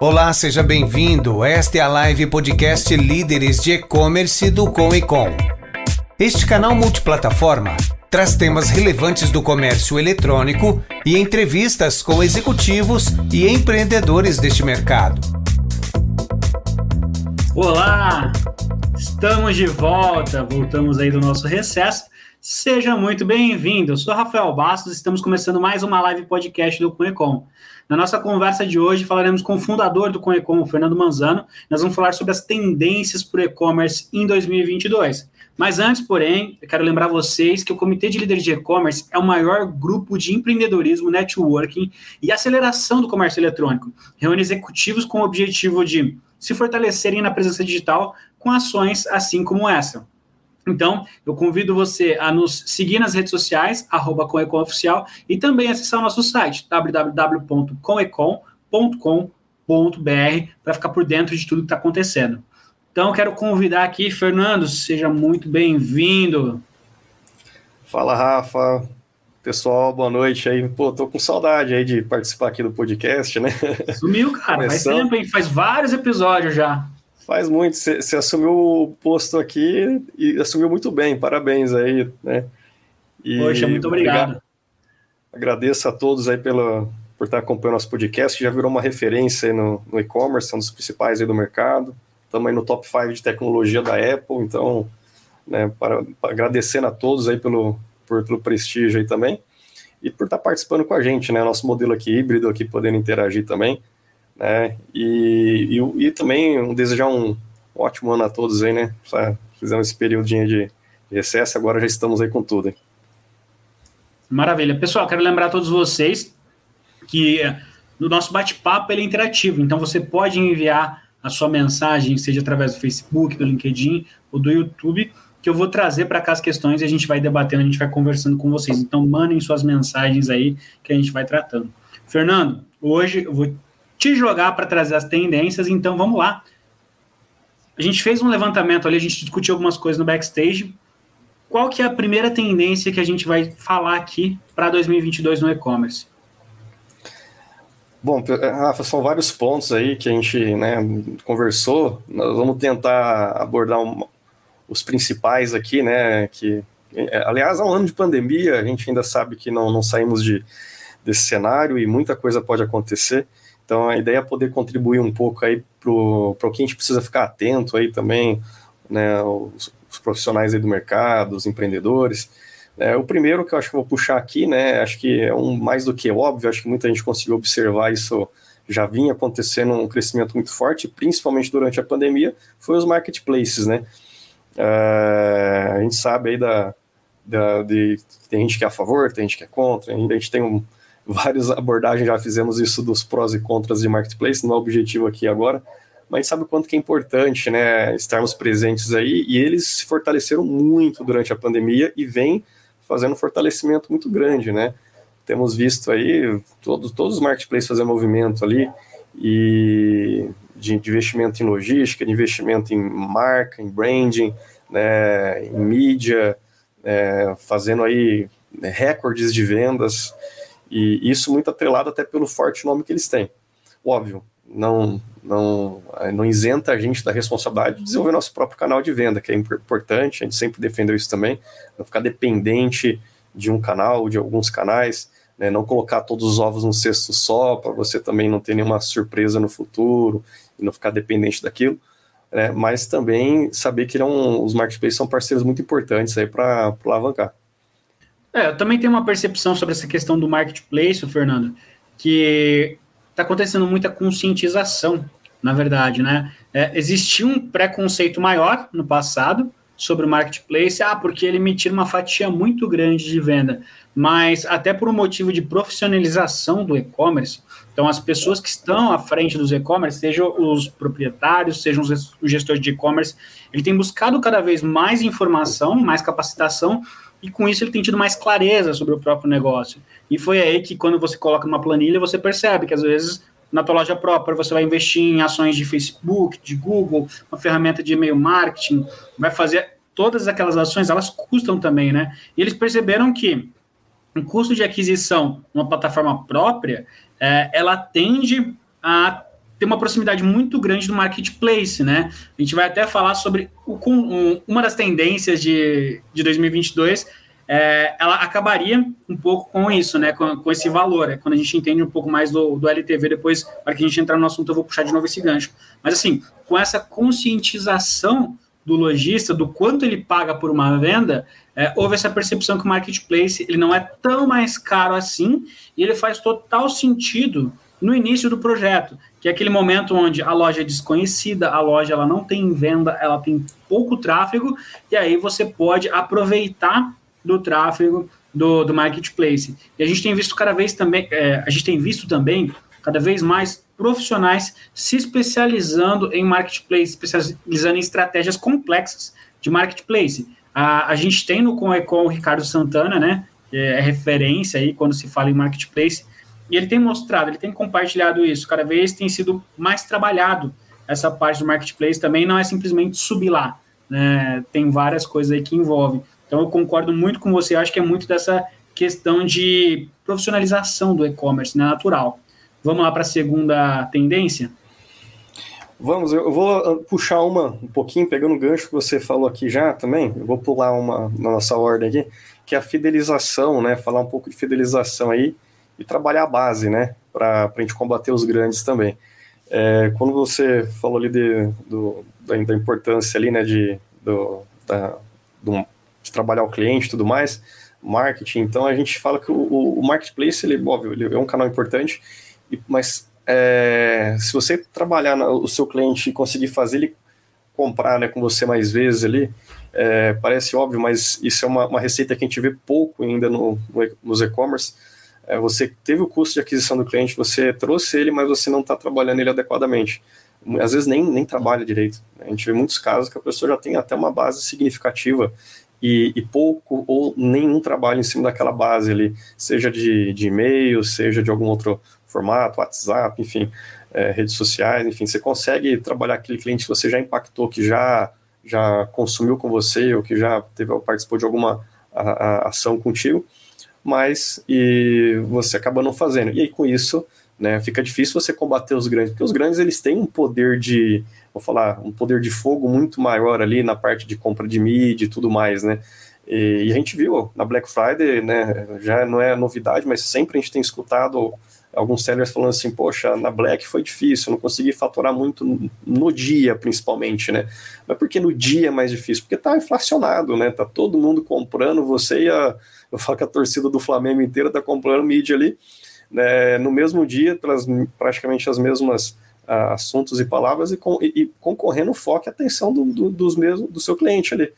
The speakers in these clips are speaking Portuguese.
Olá, seja bem-vindo. Esta é a live podcast Líderes de E-Commerce do Com e Com. Este canal multiplataforma traz temas relevantes do comércio eletrônico e entrevistas com executivos e empreendedores deste mercado. Olá, estamos de volta, voltamos aí do nosso recesso. Seja muito bem-vindo. Eu sou Rafael Bastos, estamos começando mais uma live podcast do Conecom. Na nossa conversa de hoje, falaremos com o fundador do Conecom, Fernando Manzano. Nós vamos falar sobre as tendências para o e-commerce em 2022. Mas antes, porém, eu quero lembrar vocês que o Comitê de Líderes de E-Commerce é o maior grupo de empreendedorismo, networking e aceleração do comércio eletrônico. Reúne executivos com o objetivo de se fortalecerem na presença digital com ações assim como essa. Então, eu convido você a nos seguir nas redes sociais, arroba Oficial, e também acessar o nosso site, www.comecom.com.br, para ficar por dentro de tudo que está acontecendo. Então, quero convidar aqui, Fernando, seja muito bem-vindo. Fala, Rafa. Pessoal, boa noite aí. Pô, tô com saudade aí de participar aqui do podcast, né? Sumiu, cara. Começando... Faz tempo, hein? Faz vários episódios já. Faz muito. Você assumiu o posto aqui e assumiu muito bem. Parabéns aí, né? E Poxa, muito obrigado. obrigado. Agradeço a todos aí pela, por estar acompanhando nosso podcast, que já virou uma referência no, no e-commerce, um dos principais aí do mercado. Estamos aí no top 5 de tecnologia da Apple, então, né, para, para agradecendo a todos aí pelo, por, pelo prestígio aí também e por estar participando com a gente, né? Nosso modelo aqui híbrido aqui, podendo interagir também né? E, e, e também desejar um ótimo ano a todos aí, né? Fizemos esse período de, recesso, agora já estamos aí com tudo. Maravilha. Pessoal, quero lembrar a todos vocês que no nosso bate-papo ele é interativo, então você pode enviar a sua mensagem, seja através do Facebook, do LinkedIn ou do YouTube, que eu vou trazer para cá as questões e a gente vai debatendo, a gente vai conversando com vocês. Então, mandem suas mensagens aí que a gente vai tratando. Fernando, hoje eu vou te jogar para trazer as tendências. Então vamos lá. A gente fez um levantamento ali, a gente discutiu algumas coisas no backstage. Qual que é a primeira tendência que a gente vai falar aqui para 2022 no e-commerce? Bom, Rafa, são vários pontos aí que a gente né, conversou. Nós vamos tentar abordar um, os principais aqui, né? Que, aliás, há um ano de pandemia, a gente ainda sabe que não, não saímos de, desse cenário e muita coisa pode acontecer. Então a ideia é poder contribuir um pouco aí para o que a gente precisa ficar atento aí também, né, os, os profissionais aí do mercado, os empreendedores. É, o primeiro que eu acho que eu vou puxar aqui, né, acho que é um mais do que óbvio, acho que muita gente conseguiu observar isso já vinha acontecendo um crescimento muito forte, principalmente durante a pandemia, foi os marketplaces, né? É, a gente sabe aí da, da de, tem gente que é a favor, tem gente que é contra, ainda a gente tem um, várias abordagens já fizemos isso dos prós e contras de marketplace, não é o objetivo aqui agora, mas sabe o quanto que é importante, né, estarmos presentes aí, e eles se fortaleceram muito durante a pandemia e vem fazendo um fortalecimento muito grande, né, temos visto aí todos, todos os marketplaces fazendo movimento ali, e de, de investimento em logística, de investimento em marca, em branding, né, em mídia, é, fazendo aí né, recordes de vendas, e isso muito atrelado até pelo forte nome que eles têm. Óbvio, não, não, não isenta a gente da responsabilidade de desenvolver nosso próprio canal de venda, que é importante, a gente sempre defendeu isso também, não ficar dependente de um canal, de alguns canais, né, não colocar todos os ovos num cesto só, para você também não ter nenhuma surpresa no futuro e não ficar dependente daquilo, né, mas também saber que não, os marketplaces são parceiros muito importantes para alavancar. É, eu também tenho uma percepção sobre essa questão do marketplace, Fernando, que está acontecendo muita conscientização, na verdade, né? É, existia um preconceito maior no passado sobre o marketplace, ah, porque ele me uma fatia muito grande de venda, mas até por um motivo de profissionalização do e-commerce, então as pessoas que estão à frente dos e-commerce, sejam os proprietários, sejam os gestores de e-commerce, ele tem buscado cada vez mais informação, mais capacitação e com isso ele tem tido mais clareza sobre o próprio negócio. E foi aí que, quando você coloca numa planilha, você percebe que às vezes na tua loja própria você vai investir em ações de Facebook, de Google, uma ferramenta de e-mail marketing, vai fazer todas aquelas ações, elas custam também, né? E eles perceberam que o custo de aquisição uma plataforma própria, é, ela tende a tem uma proximidade muito grande do marketplace, né? A gente vai até falar sobre o, um, uma das tendências de, de 2022, é, ela acabaria um pouco com isso, né? Com, com esse valor, é quando a gente entende um pouco mais do, do LTV, depois, para que a gente entrar no assunto, eu vou puxar de novo esse gancho. Mas assim, com essa conscientização do lojista, do quanto ele paga por uma venda, é, houve essa percepção que o marketplace ele não é tão mais caro assim e ele faz total sentido no início do projeto, que é aquele momento onde a loja é desconhecida, a loja ela não tem venda, ela tem pouco tráfego, e aí você pode aproveitar do tráfego do, do marketplace. E a gente tem visto cada vez também, é, a gente tem visto também cada vez mais profissionais se especializando em marketplace, especializando em estratégias complexas de marketplace. A, a gente tem no Conecom o Ricardo Santana, né? Que é referência aí quando se fala em marketplace e ele tem mostrado, ele tem compartilhado isso, cada vez tem sido mais trabalhado essa parte do marketplace também, não é simplesmente subir lá, né? tem várias coisas aí que envolvem. Então eu concordo muito com você, acho que é muito dessa questão de profissionalização do e-commerce, né? natural. Vamos lá para a segunda tendência? Vamos, eu vou puxar uma um pouquinho, pegando o gancho que você falou aqui já também, eu vou pular uma na nossa ordem aqui, que é a fidelização, né? Falar um pouco de fidelização aí e trabalhar a base, né, para a gente combater os grandes também. É, quando você falou ali de, do, da, da, importância ali, né, de, do, da, do, de trabalhar o cliente e tudo mais, marketing, então a gente fala que o, o marketplace, ele, óbvio, ele é um canal importante, mas é, se você trabalhar o seu cliente e conseguir fazer ele comprar né, com você mais vezes ali, é, parece óbvio, mas isso é uma, uma, receita que a gente vê pouco ainda no, no nos e-commerce, é, você teve o custo de aquisição do cliente, você trouxe ele, mas você não está trabalhando ele adequadamente. Às vezes nem, nem trabalha direito. A gente vê muitos casos que a pessoa já tem até uma base significativa e, e, pouco ou nenhum trabalho em cima daquela base ali, seja de, de e-mail, seja de algum outro formato, WhatsApp, enfim, é, redes sociais, enfim, você consegue trabalhar aquele cliente que você já impactou, que já, já consumiu com você ou que já teve, participou de alguma a, a ação contigo, mas e você acaba não fazendo. E aí com isso, né, fica difícil você combater os grandes, porque os grandes eles têm um poder de, vou falar, um poder de fogo muito maior ali na parte de compra de mídia e tudo mais, né? E, e a gente viu na Black Friday, né, já não é novidade, mas sempre a gente tem escutado alguns sellers falando assim, poxa, na Black foi difícil, não consegui faturar muito no dia, principalmente, né? Mas por que no dia é mais difícil? Porque tá inflacionado, né? Tá todo mundo comprando, você e a eu falo que a torcida do Flamengo inteira está comprando mídia ali, né, no mesmo dia, pelas praticamente as mesmas uh, assuntos e palavras, e, com, e, e concorrendo o foco e atenção do, do, dos mesmos, do seu cliente ali.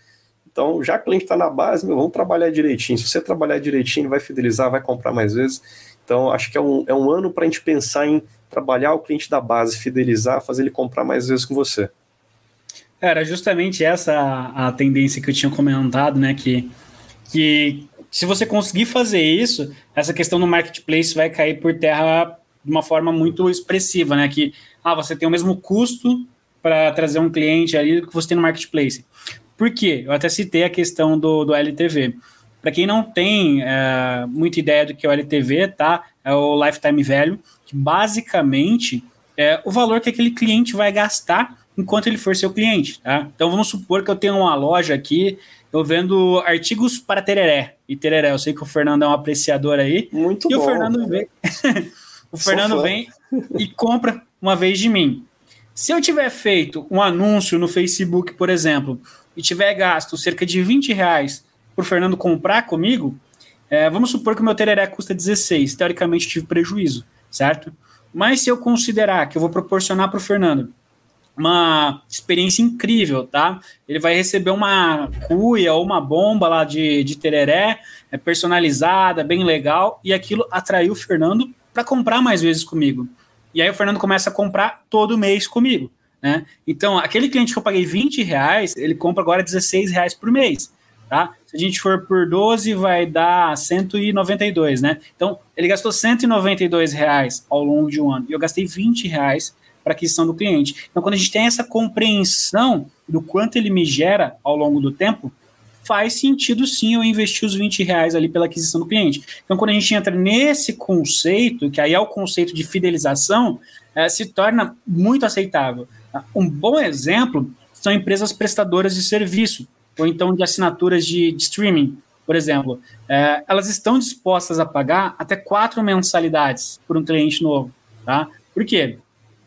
Então, já que o cliente está na base, meu, vamos trabalhar direitinho. Se você trabalhar direitinho, vai fidelizar, vai comprar mais vezes. Então, acho que é um, é um ano para a gente pensar em trabalhar o cliente da base, fidelizar, fazer ele comprar mais vezes com você. Era justamente essa a, tendência que eu tinha comentado, né? Que, que se você conseguir fazer isso, essa questão do marketplace vai cair por terra de uma forma muito expressiva, né? Que ah, você tem o mesmo custo para trazer um cliente ali que você tem no marketplace. Por quê? Eu até citei a questão do, do LTV. Para quem não tem é, muita ideia do que é o LTV, tá? É o Lifetime Value, que basicamente é o valor que aquele cliente vai gastar enquanto ele for seu cliente, tá? Então vamos supor que eu tenho uma loja aqui eu vendo artigos para tereré. E tereré, eu sei que o Fernando é um apreciador aí. Muito e bom. E o Fernando vem. o Fernando vem e compra uma vez de mim. Se eu tiver feito um anúncio no Facebook, por exemplo, e tiver gasto cerca de 20 reais por Fernando comprar comigo, é, vamos supor que o meu tereré custa 16. Teoricamente, tive prejuízo, certo? Mas se eu considerar que eu vou proporcionar para o Fernando uma experiência incrível, tá? Ele vai receber uma cuia ou uma bomba lá de, de tereré, é personalizada, bem legal, e aquilo atraiu o Fernando para comprar mais vezes comigo. E aí o Fernando começa a comprar todo mês comigo, né? Então, aquele cliente que eu paguei 20 reais, ele compra agora 16 reais por mês, tá? Se a gente for por 12, vai dar 192, né? Então, ele gastou 192 reais ao longo de um ano, e eu gastei 20 reais para aquisição do cliente. Então, quando a gente tem essa compreensão do quanto ele me gera ao longo do tempo, faz sentido sim eu investir os 20 reais ali pela aquisição do cliente. Então, quando a gente entra nesse conceito, que aí é o conceito de fidelização, é, se torna muito aceitável. Um bom exemplo são empresas prestadoras de serviço, ou então de assinaturas de, de streaming, por exemplo. É, elas estão dispostas a pagar até quatro mensalidades por um cliente novo. Tá? Por quê?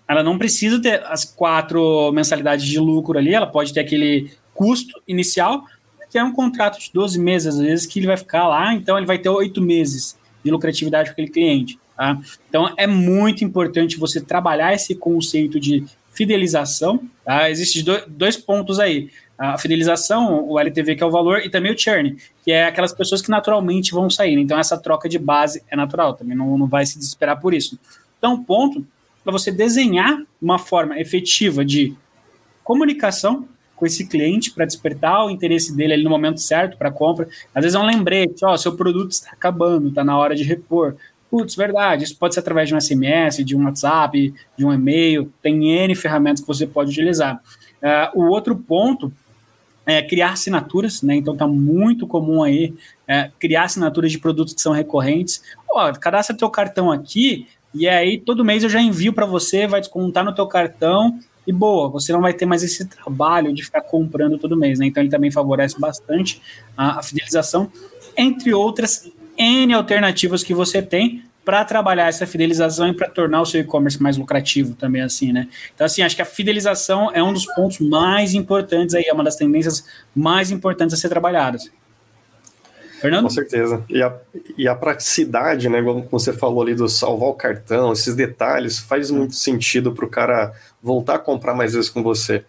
Ela não precisa ter as quatro mensalidades de lucro ali, ela pode ter aquele custo inicial, que é um contrato de 12 meses, às vezes, que ele vai ficar lá, então ele vai ter oito meses de lucratividade para aquele cliente. Tá? Então é muito importante você trabalhar esse conceito de fidelização. Tá? Existem dois pontos aí. A fidelização, o LTV, que é o valor, e também o churn, que é aquelas pessoas que naturalmente vão sair. Então, essa troca de base é natural, também não, não vai se desesperar por isso. Então, ponto para você desenhar uma forma efetiva de comunicação com esse cliente para despertar o interesse dele ali no momento certo para compra. Às vezes é um lembrete, ó, seu produto está acabando, está na hora de repor. Putz, verdade, isso pode ser através de um SMS, de um WhatsApp, de um e-mail, tem N ferramentas que você pode utilizar. Uh, o outro ponto é criar assinaturas, né? Então tá muito comum aí é, criar assinaturas de produtos que são recorrentes. Ó, cadastra teu cartão aqui, e aí todo mês eu já envio para você, vai descontar no teu cartão e boa, você não vai ter mais esse trabalho de ficar comprando todo mês, né? Então ele também favorece bastante a, a fidelização, entre outras N alternativas que você tem para trabalhar essa fidelização e para tornar o seu e-commerce mais lucrativo também, assim, né? Então, assim, acho que a fidelização é um dos pontos mais importantes aí, é uma das tendências mais importantes a ser trabalhadas. Fernando? Com certeza. E a, e a praticidade, né, como você falou ali do salvar o cartão, esses detalhes, faz muito sentido para o cara voltar a comprar mais vezes com você.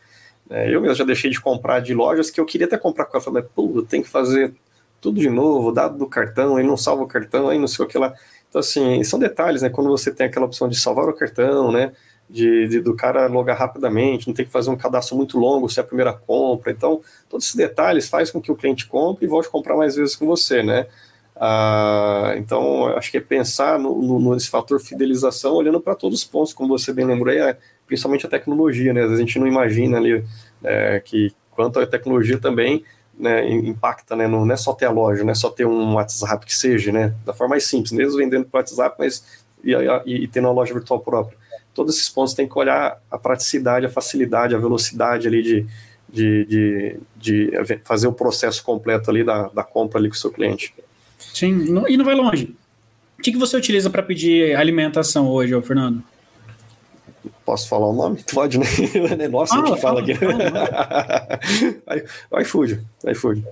É, eu mesmo já deixei de comprar de lojas que eu queria até comprar com ela, falei, pô, tem que fazer tudo de novo, dado do cartão, aí não salva o cartão, aí não sei o que lá. Então, assim, são detalhes, né? Quando você tem aquela opção de salvar o cartão, né? De, de, do cara logar rapidamente, não tem que fazer um cadastro muito longo se é a primeira compra. Então, todos esses detalhes faz com que o cliente compre e volte a comprar mais vezes com você, né? Ah, então, acho que é pensar no, no, nesse fator fidelização, olhando para todos os pontos, como você bem lembrou, é, principalmente a tecnologia, né? Às vezes a gente não imagina ali é, que quanto a tecnologia também né, impacta, né, não é só ter a loja, não é só ter um WhatsApp que seja, né, da forma mais simples, mesmo vendendo para WhatsApp, mas e, e, e tendo uma loja virtual própria. Todos esses pontos tem que olhar a praticidade, a facilidade, a velocidade ali de, de, de, de fazer o processo completo ali da, da compra ali com o seu cliente. Sim, não, e não vai longe. O que, que você utiliza para pedir alimentação hoje, Fernando? Posso falar o nome? Pode, né? Nossa, ah, a gente fala, aqui. iFood, iFood.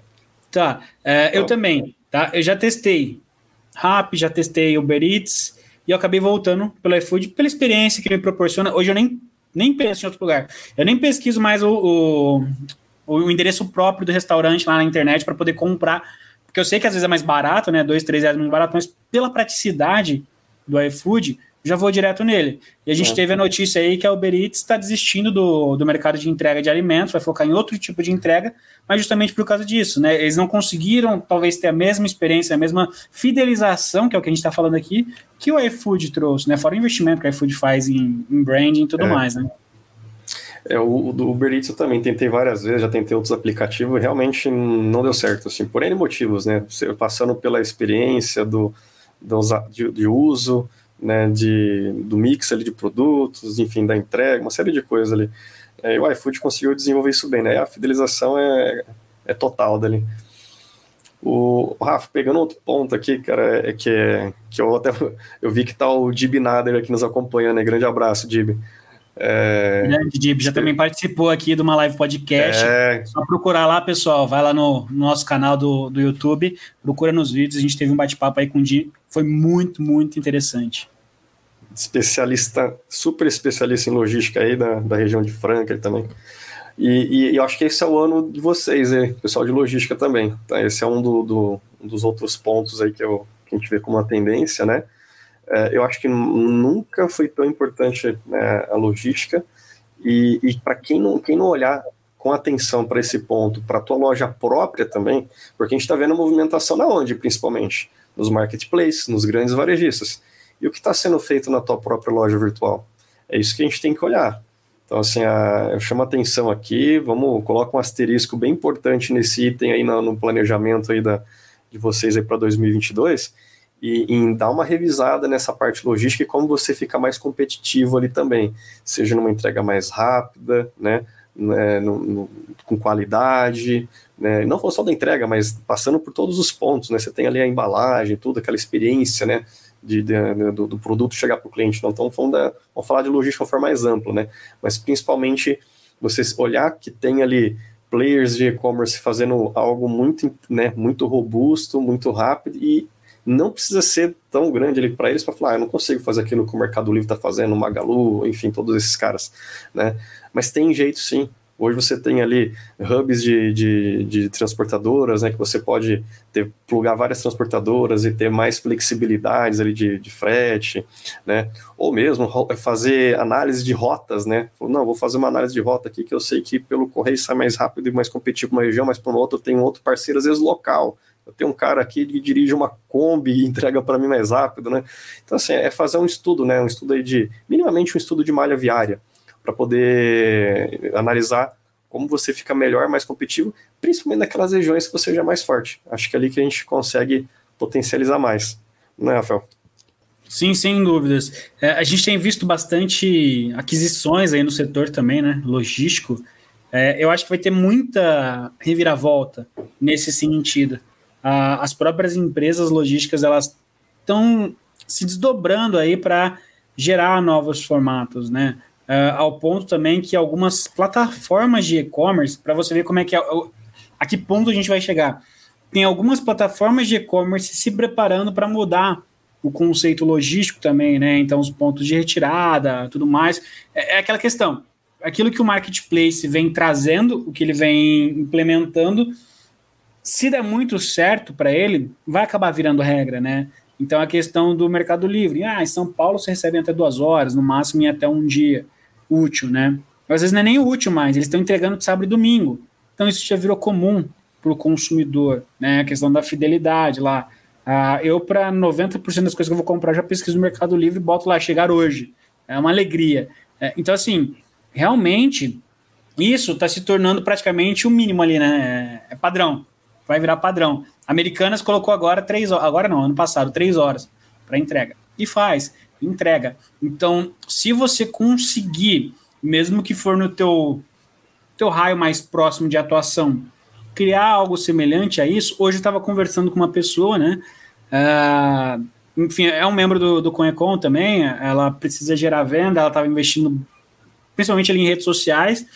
Tá, é, eu então. também, tá? Eu já testei Rap, já testei Uber Eats e eu acabei voltando pelo iFood pela experiência que me proporciona. Hoje eu nem, nem penso em outro lugar. Eu nem pesquiso mais o, o, o endereço próprio do restaurante lá na internet para poder comprar, porque eu sei que às vezes é mais barato, né? Dois, três reais mais barato, mas pela praticidade do iFood, já vou direto nele. E a gente teve a notícia aí que a Uber Eats está desistindo do, do mercado de entrega de alimentos, vai focar em outro tipo de entrega, mas justamente por causa disso, né? Eles não conseguiram, talvez, ter a mesma experiência, a mesma fidelização, que é o que a gente está falando aqui, que o iFood trouxe, né? Fora o investimento que o iFood faz em, em branding e tudo é. mais, né? É, o, o Uber Eats eu também tentei várias vezes, já tentei outros aplicativos, realmente não deu certo, assim, por N motivos, né? Passando pela experiência do, do de, de uso, né, de, do mix ali de produtos, enfim, da entrega, uma série de coisas ali. É, e o iFood conseguiu desenvolver isso bem, né? A fidelização é, é total dali. O, o Rafa, pegando outro ponto aqui, cara, é que, é, que eu até eu vi que tá o Dib Nader aqui nos acompanhando, né? Grande abraço, Dib. É... Grande Dib, já também participou aqui de uma live podcast. É... Só procurar lá, pessoal. Vai lá no, no, nosso canal do, do YouTube, procura nos vídeos. A gente teve um bate-papo aí com o Dib. Foi muito, muito interessante especialista, super especialista em logística aí da, da região de Franca também. E, e, eu acho que esse é o ano de vocês, hein? pessoal de logística também. Tá? Esse é um, do, do, um dos outros pontos aí que, eu, que a gente vê como uma tendência, né? É, eu acho que nunca foi tão importante né, a logística. E, e para quem não, quem não olhar com atenção para esse ponto, para a tua loja própria também, porque a gente está vendo movimentação na onde, principalmente? Nos marketplaces, nos grandes varejistas e o que está sendo feito na tua própria loja virtual. É isso que a gente tem que olhar. Então, assim, a, eu chamo a atenção aqui, vamos, coloca um asterisco bem importante nesse item aí no, no planejamento aí da, de vocês aí para 2022, e em dar uma revisada nessa parte logística e como você fica mais competitivo ali também, seja numa entrega mais rápida, né, né no, no, com qualidade, né, não só da entrega, mas passando por todos os pontos, né, você tem ali a embalagem, tudo, aquela experiência, né, de, de, de do, do, produto chegar para o cliente. Não estamos então, falando da, vamos falar de logística de forma mais ampla, né? Mas principalmente você olhar que tem ali players de e-commerce fazendo algo muito, né, muito robusto, muito rápido e não precisa ser tão grande ali para eles para falar, ah, eu não consigo fazer aquilo que o Mercado Livre está fazendo, o Magalu, enfim, todos esses caras, né? Mas tem jeito sim, Hoje você tem ali hubs de, de, de, transportadoras, né, que você pode ter, plugar várias transportadoras e ter mais flexibilidades ali de, de frete, né, ou mesmo fazer análise de rotas, né, não, vou fazer uma análise de rota aqui que eu sei que pelo correio sai mais rápido e mais competitivo uma região, mas para uma outra eu tenho outro parceiro, às vezes local, eu tenho um cara aqui que dirige uma Kombi e entrega para mim mais rápido, né? Então, assim, é fazer um estudo, né? Um estudo aí de, minimamente um estudo de malha viária, para poder analisar como você fica melhor, mais competitivo, principalmente naquelas regiões que você seja mais forte. Acho que é ali que a gente consegue potencializar mais, né, Rafael? Sim, sem dúvidas. É, a gente tem visto bastante aquisições aí no setor também, né, logístico. É, eu acho que vai ter muita reviravolta nesse sentido. As próprias empresas logísticas elas estão se desdobrando aí para gerar novos formatos, né? Uh, ao ponto também que algumas plataformas de e-commerce, para você ver como é que é, a que ponto a gente vai chegar. Tem algumas plataformas de e-commerce se preparando para mudar o conceito logístico também, né? Então, os pontos de retirada, tudo mais. É, é aquela questão. Aquilo que o marketplace vem trazendo, o que ele vem implementando, se der muito certo para ele, vai acabar virando regra, né? Então, a questão do Mercado Livre. Ah, em São Paulo você recebe até duas horas, no máximo em até um dia útil, né? Às vezes não é nem útil mais, eles estão entregando sábado e domingo. Então, isso já virou comum para o consumidor, né? A questão da fidelidade lá. Ah, eu, para 90% das coisas que eu vou comprar, já pesquiso no Mercado Livre e boto lá, chegar hoje. É uma alegria. É, então, assim, realmente, isso está se tornando praticamente o mínimo ali, né? É padrão vai virar padrão. Americanas colocou agora três horas, agora não, ano passado, três horas para entrega. E faz, entrega. Então, se você conseguir, mesmo que for no teu, teu raio mais próximo de atuação, criar algo semelhante a isso, hoje eu estava conversando com uma pessoa, né? Uh, enfim, é um membro do, do Conecon também, ela precisa gerar venda, ela estava investindo principalmente ali em redes sociais,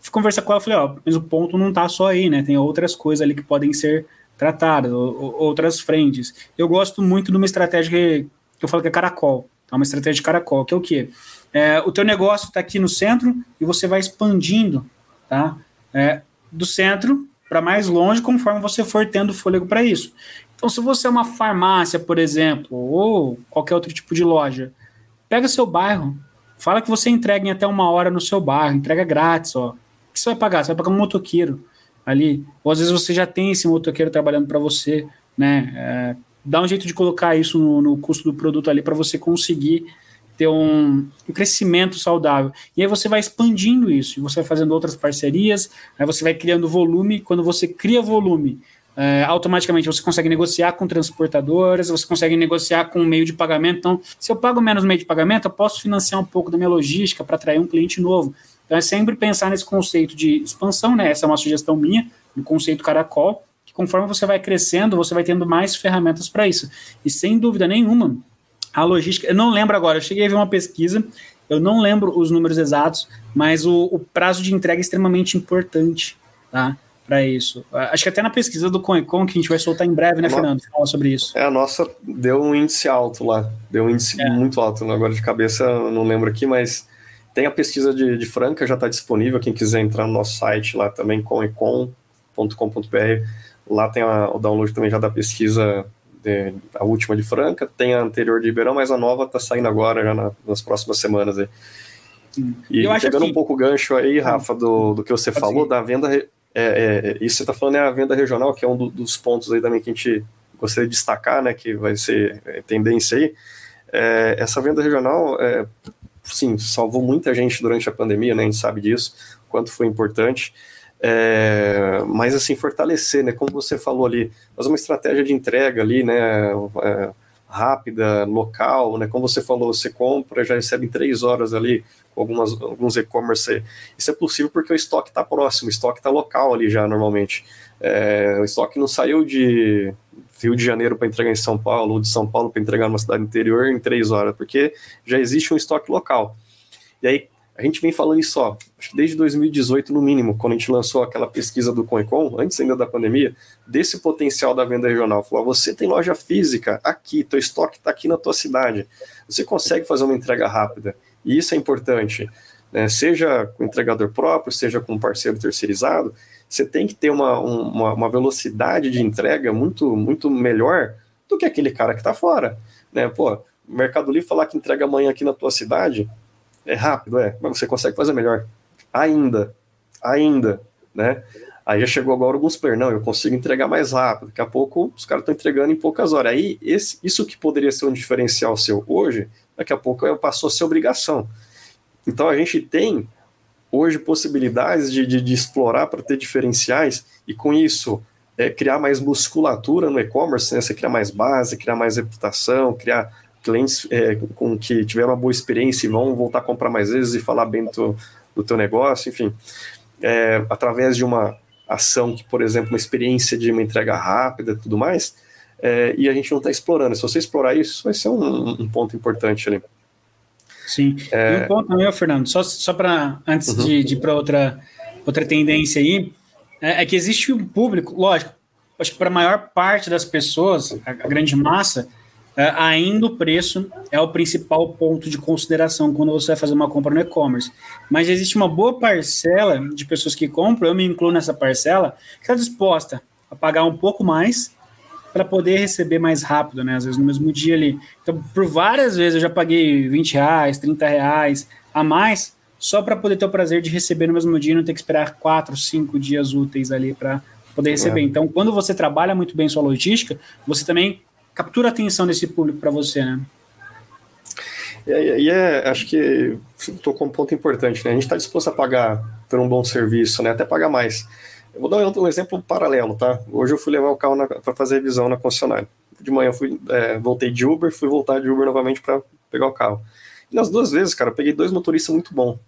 fui conversar com ela, falei, ó, mas o ponto não tá só aí, né? Tem outras coisas ali que podem ser tratadas, outras frentes. Eu gosto muito de uma estratégia que, que eu falo que é caracol. É uma estratégia de caracol, que é o quê? É, o teu negócio está aqui no centro e você vai expandindo, tá? É, do centro para mais longe, conforme você for tendo fôlego para isso. Então, se você é uma farmácia, por exemplo, ou qualquer outro tipo de loja, pega seu bairro, fala que você entrega em até uma hora no seu bairro, entrega grátis, ó que você vai pagar? Você vai pagar um motoqueiro ali. Ou às vezes você já tem esse motoqueiro trabalhando para você, né? É, dá um jeito de colocar isso no, no custo do produto ali para você conseguir ter um, um, crescimento saudável. E aí você vai expandindo isso, você vai fazendo outras parcerias, aí você vai criando volume. Quando você cria volume, é, automaticamente você consegue negociar com transportadoras, você consegue negociar com meio de pagamento. Então, se eu pago menos meio de pagamento, eu posso financiar um pouco da minha logística para atrair um cliente novo. Então é sempre pensar nesse conceito de expansão, né? Essa é uma sugestão minha, no conceito caracol, que conforme você vai crescendo, você vai tendo mais ferramentas para isso. E sem dúvida nenhuma, a logística, eu não lembro agora, eu cheguei a ver uma pesquisa, eu não lembro os números exatos, mas o, o prazo de entrega é extremamente importante, tá? Para isso. Acho que até na pesquisa do ConEcon, que a gente vai soltar em breve, né, Fernando? Fala sobre isso. É, a nossa deu um índice alto lá, deu um índice é. muito alto, agora de cabeça não lembro aqui, mas tem a pesquisa de, de Franca, já está disponível. Quem quiser entrar no nosso site lá também, comecom.com.br, lá tem a, o download também já da pesquisa, de, a última de Franca, tem a anterior de Ribeirão, mas a nova está saindo agora, já na, nas próximas semanas. Aí. E pegando que... um pouco o gancho aí, Rafa, do, do que você Pode falou, seguir. da venda. É, é, isso você está falando é a venda regional, que é um do, dos pontos aí também que a gente gostaria de destacar, né, que vai ser é, tendência aí. É, essa venda regional, é, sim, salvou muita gente durante a pandemia, né? A gente sabe disso, quanto foi importante. É, mas assim, fortalecer, né? Como você falou ali, fazer uma estratégia de entrega ali, né? É, rápida, local, né? Como você falou, você compra, já recebe em três horas ali, com algumas, alguns e-commerce. Isso é possível porque o estoque está próximo, o estoque está local ali já normalmente. É, o estoque não saiu de Rio de Janeiro para entregar em São Paulo, ou de São Paulo para entregar numa cidade interior em três horas, porque já existe um estoque local. E aí, a gente vem falando isso, ó, acho que desde 2018 no mínimo, quando a gente lançou aquela pesquisa do Coecon, antes ainda da pandemia, desse potencial da venda regional. Falou, você tem loja física aqui, teu estoque está aqui na tua cidade, você consegue fazer uma entrega rápida, e isso é importante, né? seja com entregador próprio, seja com parceiro terceirizado, você tem que ter uma, uma, uma velocidade de entrega muito, muito melhor do que aquele cara que está fora, né? Pô, o Mercado Livre falar que entrega amanhã aqui na tua cidade, é rápido, é, mas você consegue fazer melhor. Ainda, ainda, né? Aí já chegou agora alguns players, não, eu consigo entregar mais rápido. Daqui a pouco os caras estão entregando em poucas horas. Aí esse, isso que poderia ser um diferencial seu hoje, daqui a pouco passou a ser obrigação. Então a gente tem hoje possibilidades de, de, de explorar para ter diferenciais e com isso é, criar mais musculatura no e-commerce, né? você criar mais base, criar mais reputação, criar clientes é, com que tiveram uma boa experiência e vão voltar a comprar mais vezes e falar bem do, do teu negócio, enfim, é, através de uma ação que, por exemplo, uma experiência de uma entrega rápida e tudo mais, é, e a gente não está explorando. Se você explorar isso, vai ser um, um ponto importante ali. Sim. É... E um ponto também, Fernando, só, só para antes uhum. de, de ir para outra, outra tendência aí, é, é, que existe um público, lógico, acho que para a maior parte das pessoas, a, a grande massa, ainda o preço é o principal ponto de consideração quando você vai fazer uma compra no e-commerce. Mas existe uma boa parcela de pessoas que compram, eu me incluo nessa parcela, que está disposta a pagar um pouco mais para poder receber mais rápido, né? Às vezes no mesmo dia ali. Então, por várias vezes eu já paguei 20 reais, 30 reais a mais, só para poder ter o prazer de receber no mesmo dia e não ter que esperar 4, 5 dias úteis ali para poder receber. É. Então, quando você trabalha muito bem sua logística, você também captura a atenção desse público para você, né? E, é, acho que tocou um ponto importante, né? A gente está disposto a pagar por um bom serviço, né? Até pagar mais. Eu vou dar um, um exemplo paralelo, tá? Hoje eu fui levar o carro para fazer revisão na concessionária. De manhã eu fui, é, voltei de Uber, fui voltar de Uber novamente para pegar o carro. E nas duas vezes, cara, eu peguei dois motoristas muito bons.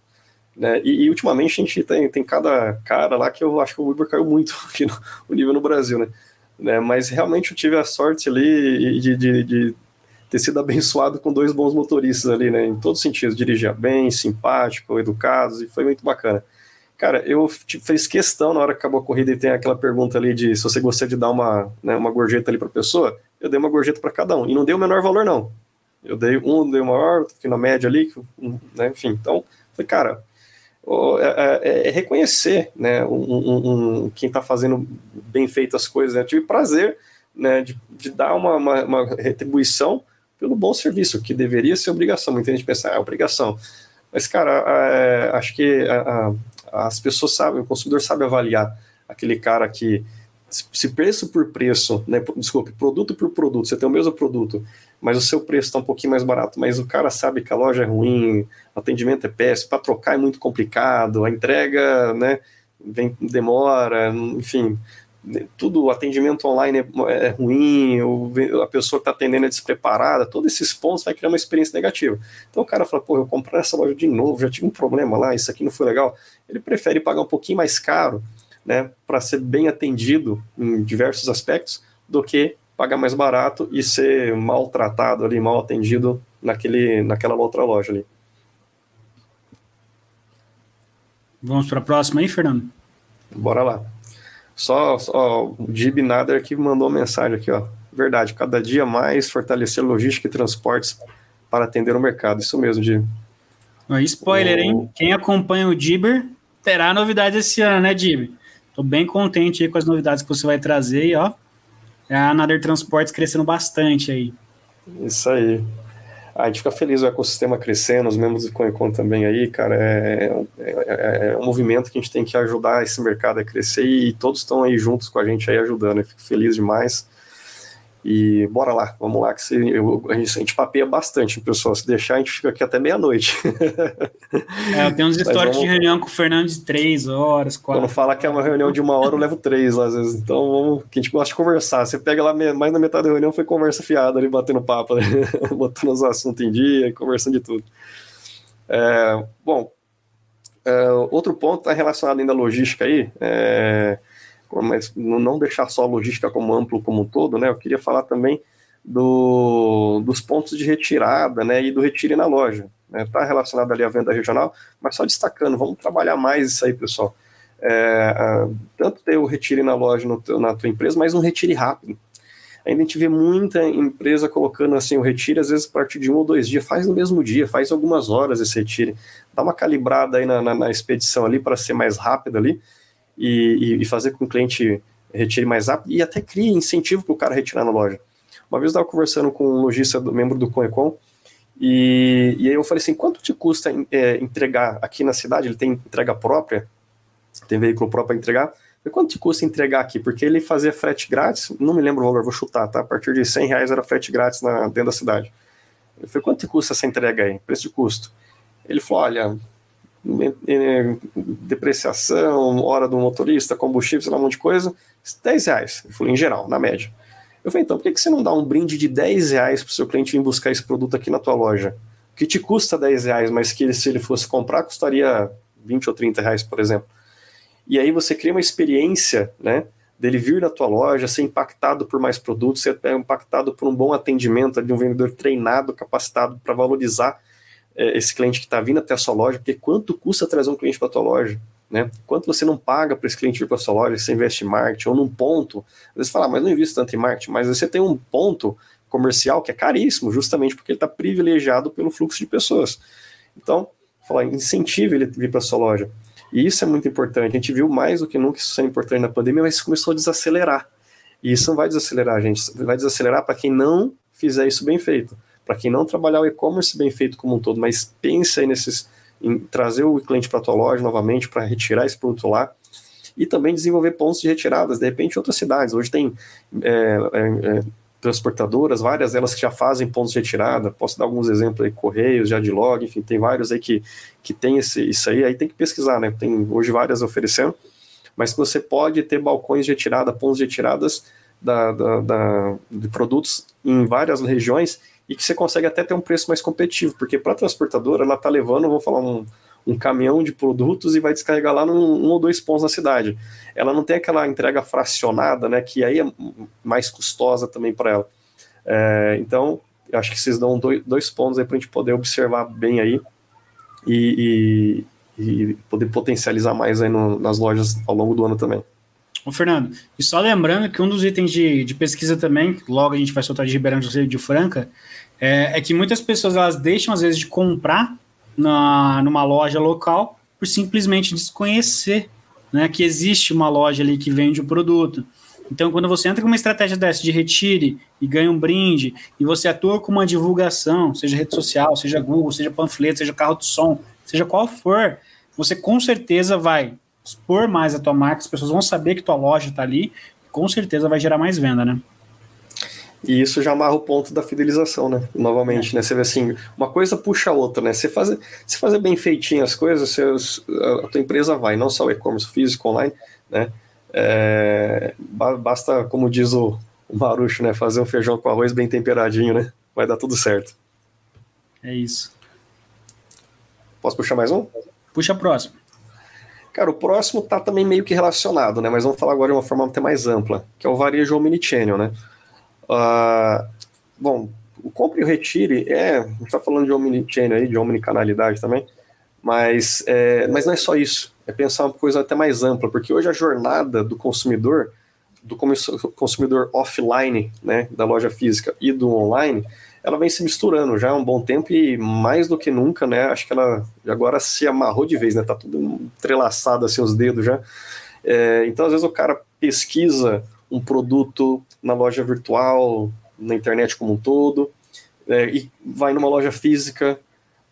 Né? E, e, ultimamente a gente tem, tem cada cara lá que eu acho que o Uber caiu muito aqui no, o nível no Brasil, né? Né? Mas realmente eu tive a sorte ali de, de, de, ter sido abençoado com dois bons motoristas ali, né? Em todos os sentidos, dirigia bem, simpático, educados, e foi muito bacana. Cara, eu tipo, fiz questão na hora que acabou a corrida e tem aquela pergunta ali de se você gostaria de dar uma, né, uma gorjeta ali para pessoa, eu dei uma gorjeta para cada um. E não dei o menor valor, não. Eu dei um, dei o maior, fiquei na média ali, né, enfim. Então, foi, cara, é, é, é, reconhecer né, um, um, quem está fazendo bem feito as coisas. Né? Eu tive prazer né, de, de dar uma, uma, uma, retribuição pelo bom serviço, que deveria ser obrigação. Muita gente pensa, ah, é obrigação. Mas, cara, é, acho que a, a, as pessoas sabem, o consumidor sabe avaliar aquele cara que, se preço por preço, né, desculpe, produto por produto, você tem o mesmo produto, mas o seu preço está um pouquinho mais barato, mas o cara sabe que a loja é ruim, o atendimento é péssimo, para trocar é muito complicado, a entrega, né, vem, demora, enfim, tudo, o atendimento online é, é ruim, a pessoa que está atendendo é despreparada, todos esses pontos vai criar uma experiência negativa. Então o cara fala, pô, eu comprei essa loja de novo, já tive um problema lá, isso aqui não foi legal. Ele prefere pagar um pouquinho mais caro, né, para ser bem atendido em diversos aspectos, do que pagar mais barato e ser maltratado ali, mal atendido naquele, naquela outra loja ali. Vamos para a próxima aí, Fernando? Bora lá. Só, só o Jib Nader que mandou uma mensagem aqui, ó. Verdade, cada dia mais fortalecer logística e transportes para atender o mercado. Isso mesmo, Jib. Spoiler, o... hein? Quem acompanha o Jibber terá novidades esse ano, né, Jib? Tô bem contente aí com as novidades que você vai trazer e, ó, é a Nader Transportes crescendo bastante aí. Isso aí. A gente fica feliz o ecossistema crescendo, os membros do Coincon também aí, cara. É, é, é, um movimento que a gente tem que ajudar esse mercado a crescer e todos estão aí juntos com a gente aí ajudando. Eu fico feliz demais. E bora lá, vamos lá, que se, eu, a, gente, a gente papeia bastante, pessoal. Se deixar, a gente fica aqui até meia-noite. é, eu tenho uns históricos vamos... de reunião com o Fernando de três horas, quatro. Quando fala que é uma reunião de uma hora, eu levo três às vezes. Então, vamos, que a gente gosta de conversar. Você pega lá, mais na metade da reunião foi conversa fiada ali, batendo papo, né? botando os assuntos em dia, conversando de tudo. É, bom, é, outro ponto está relacionado ainda à logística aí. É, mas não deixar só a logística como amplo como um todo, né? Eu queria falar também do, dos pontos de retirada, né? E do retire na loja. Está né? relacionado ali à venda regional, mas só destacando, vamos trabalhar mais isso aí, pessoal. É, tanto ter o retire na loja no, na tua empresa, mas um retire rápido. Ainda a gente vê muita empresa colocando assim o retire, às vezes a partir de um ou dois dias, faz no mesmo dia, faz algumas horas esse retire. Dá uma calibrada aí na, na, na expedição ali para ser mais rápido ali e, e, fazer com que o cliente retire mais rápido e até crie incentivo para o cara retirar na loja. Uma vez eu estava conversando com um lojista, membro do Conecon, e, e aí eu falei assim, quanto te custa é, entregar aqui na cidade? Ele tem entrega própria, tem veículo próprio para entregar. E quanto te custa entregar aqui? Porque ele fazia frete grátis, não me lembro o valor, vou chutar, tá? A partir de 100 reais era frete grátis na, dentro da cidade. Eu falei, quanto te custa essa entrega aí? Preço de custo. Ele falou, olha, depreciação, hora do motorista, combustível, sei lá, um monte de coisa, 10 reais. Ele falou, em geral, na média. Eu falei, então, por que você não dá um brinde de 10 reais para o seu cliente vir buscar esse produto aqui na tua loja? Que te custa 10 reais, mas que se ele fosse comprar, custaria 20 ou 30 reais, por exemplo. E aí você cria uma experiência, né? Dele vir na tua loja, ser impactado por mais produtos, ser impactado por um bom atendimento de um vendedor treinado, capacitado para valorizar é, esse cliente que está vindo até a sua loja, porque quanto custa trazer um cliente para a tua loja? Né? Quanto você não paga para esse cliente vir para a sua loja, você investe em marketing ou num ponto, às vezes fala, ah, mas não invisto tanto em marketing, mas você tem um ponto comercial que é caríssimo, justamente porque ele está privilegiado pelo fluxo de pessoas. Então, falar, incentive ele vir para a sua loja. E isso é muito importante. A gente viu mais do que nunca isso é importante na pandemia, mas isso começou a desacelerar. E isso não vai desacelerar, gente. Vai desacelerar para quem não fizer isso bem feito para quem não trabalhar o e-commerce bem feito como um todo, mas pensa aí nesses, em trazer o cliente para a tua loja novamente para retirar esse produto lá e também desenvolver pontos de retiradas, de repente em outras cidades. Hoje tem é, é, é transportadoras, várias delas que já fazem pontos de retirada. Posso dar alguns exemplos aí, Correios, Jadlog, enfim, tem vários aí que, que tem esse, isso aí, aí tem que pesquisar, né? Tem hoje várias oferecendo, mas que você pode ter balcões de retirada, pontos de retiradas da, da, da, de produtos em várias regiões e que você consegue até ter um preço mais competitivo, porque para a transportadora ela está levando, vou falar, um, um caminhão de produtos e vai descarregar lá num um ou dois pontos na cidade. Ela não tem aquela entrega fracionada, né, que aí é mais custosa também para ela. É, então, acho que vocês dão dois, dois pontos aí para a gente poder observar bem aí e, e, e poder potencializar mais aí no, nas lojas ao longo do ano também. Ô, Fernando, e só lembrando que um dos itens de, de pesquisa também, logo a gente vai soltar de Ribeirão de Franca, é, é, que muitas pessoas elas deixam às vezes de comprar na, numa loja local por simplesmente desconhecer né, que existe uma loja ali que vende o produto. Então, quando você entra com uma estratégia dessa de retire e ganha um brinde, e você atua com uma divulgação, seja rede social, seja Google, seja panfleto, seja carro de som, seja qual for, você com certeza vai expor mais a tua marca, as pessoas vão saber que tua loja está ali, com certeza vai gerar mais venda, né? E isso já amarra o ponto da fidelização, né? Novamente, é. né? Você vê assim, uma coisa puxa a outra, né? Você fazer, você fazer bem feitinho as coisas, você, a tua empresa vai, não só o e-commerce físico, online, né? É, basta, como diz o, o Marucho, né? Fazer um feijão com arroz bem temperadinho, né? Vai dar tudo certo. É isso. Posso puxar mais um? Puxa a próxima. Cara, o próximo tá também meio que relacionado, né? Mas vamos falar agora de uma forma até mais ampla, que é o varejo omnichannel, né? Uh, bom, o compre e o retire é, a gente tá falando de omnichannel aí, de omnicanalidade também, mas, é, mas não é só isso, é pensar uma coisa até mais ampla, porque hoje a jornada do consumidor, do consumidor offline, né, da loja física e do online, ela vem se misturando já há um bom tempo e mais do que nunca, né? Acho que ela agora se amarrou de vez, né? Tá tudo entrelaçado assim os dedos já. É, então, às vezes o cara pesquisa um produto na loja virtual, na internet como um todo, é, e vai numa loja física,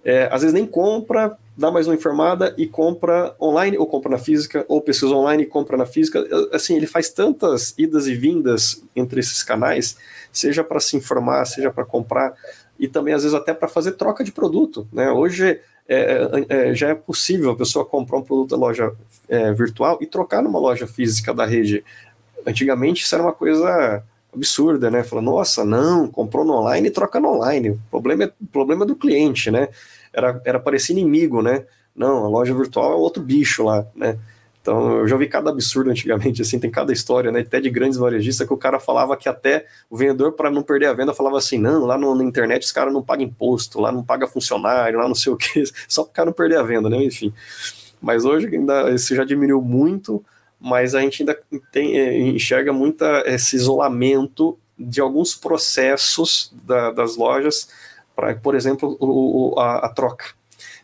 é, às vezes nem compra, dá mais uma informada e compra online ou compra na física, ou pesquisa online e compra na física. Assim, ele faz tantas idas e vindas entre esses canais, seja para se informar, seja para comprar, e também às vezes até para fazer troca de produto. Né? Hoje é, é, é, já é possível a pessoa comprar um produto da loja é, virtual e trocar numa loja física da rede. Antigamente isso era uma coisa absurda, né? Fala, nossa, não, comprou no online e troca no online. O problema é, o problema é do cliente, né? Era, era parecer inimigo, né? Não, a loja virtual é outro bicho lá, né? Então, eu já vi cada absurdo antigamente, assim, tem cada história, né? Até de grandes varejistas que o cara falava que até o vendedor, para não perder a venda, falava assim: não, lá no, na internet os caras não pagam imposto, lá não paga funcionário, lá não sei o que, só para o cara não perder a venda, né? Enfim. Mas hoje ainda isso já diminuiu muito, mas a gente ainda tem, é, enxerga muito esse isolamento de alguns processos da, das lojas, para, por exemplo, o, a, a troca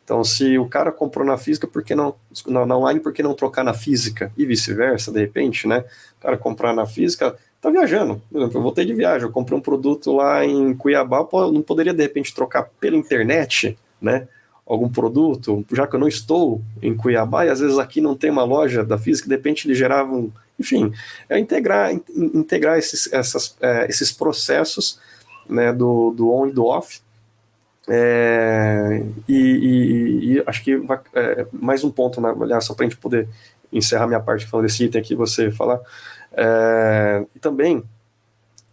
então, se o cara comprou na física, por que não na, online, por que não trocar na física? E vice-versa, de repente, né? O cara comprar na física, tá viajando. Por exemplo, eu voltei de viagem, eu comprei um produto lá em Cuiabá, não poderia de repente trocar pela internet, né? Algum produto, já que eu não estou em Cuiabá e às vezes aqui não tem uma loja da física, de repente eles geravam, enfim, é integrar, integrar esses, essas, é, esses processos né, do, do on e do off é, e, e, e, acho que vai, é, mais um ponto, né, aliás, só para a gente poder encerrar minha parte falando desse item aqui, você falar. É, e também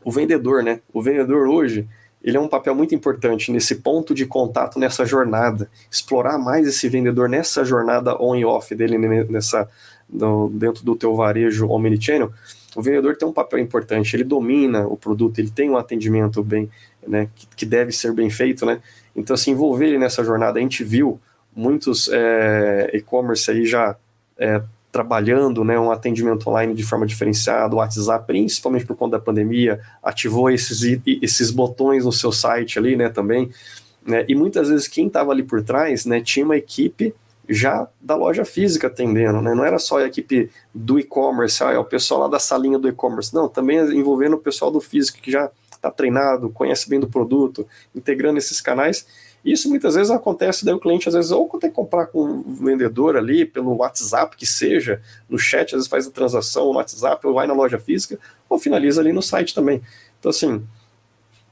o vendedor, né? O vendedor hoje ele é um papel muito importante nesse ponto de contato nessa jornada, explorar mais esse vendedor nessa jornada on e off dele nessa no, dentro do teu varejo omnichannel. O vendedor tem um papel importante, ele domina o produto, ele tem um atendimento bem, né, que, que deve ser bem feito, né? Então, assim, envolver nessa jornada, a gente viu muitos é, e-commerce aí já é, trabalhando né, um atendimento online de forma diferenciada, o WhatsApp, principalmente por conta da pandemia, ativou esses, esses botões no seu site ali né, também. Né, e muitas vezes quem estava ali por trás né, tinha uma equipe já da loja física atendendo, né? Não era só a equipe do e-commerce, ah, é o pessoal lá da salinha do e-commerce, não, também envolvendo o pessoal do físico que já está treinado, conhece bem do produto, integrando esses canais. Isso muitas vezes acontece, daí o cliente às vezes ou tem que comprar com o vendedor ali, pelo WhatsApp que seja, no chat, às vezes faz a transação no WhatsApp, ou vai na loja física, ou finaliza ali no site também. Então, assim,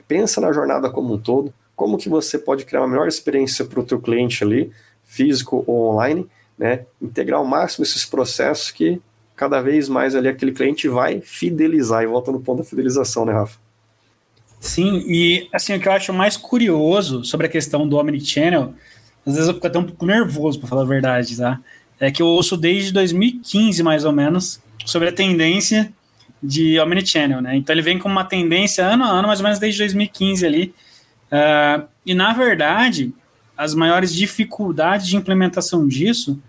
pensa na jornada como um todo, como que você pode criar uma melhor experiência para o teu cliente ali, físico ou online, né? Integrar ao máximo esses processos que cada vez mais ali aquele cliente vai fidelizar, e volta no ponto da fidelização, né, Rafa? Sim, e assim, o que eu acho mais curioso sobre a questão do Omnichannel, às vezes eu fico até um pouco nervoso, para falar a verdade, tá? É que eu ouço desde 2015, mais ou menos, sobre a tendência de Omnichannel, né? Então ele vem com uma tendência ano a ano, mais ou menos desde 2015 ali. Uh, e na verdade, as maiores dificuldades de implementação disso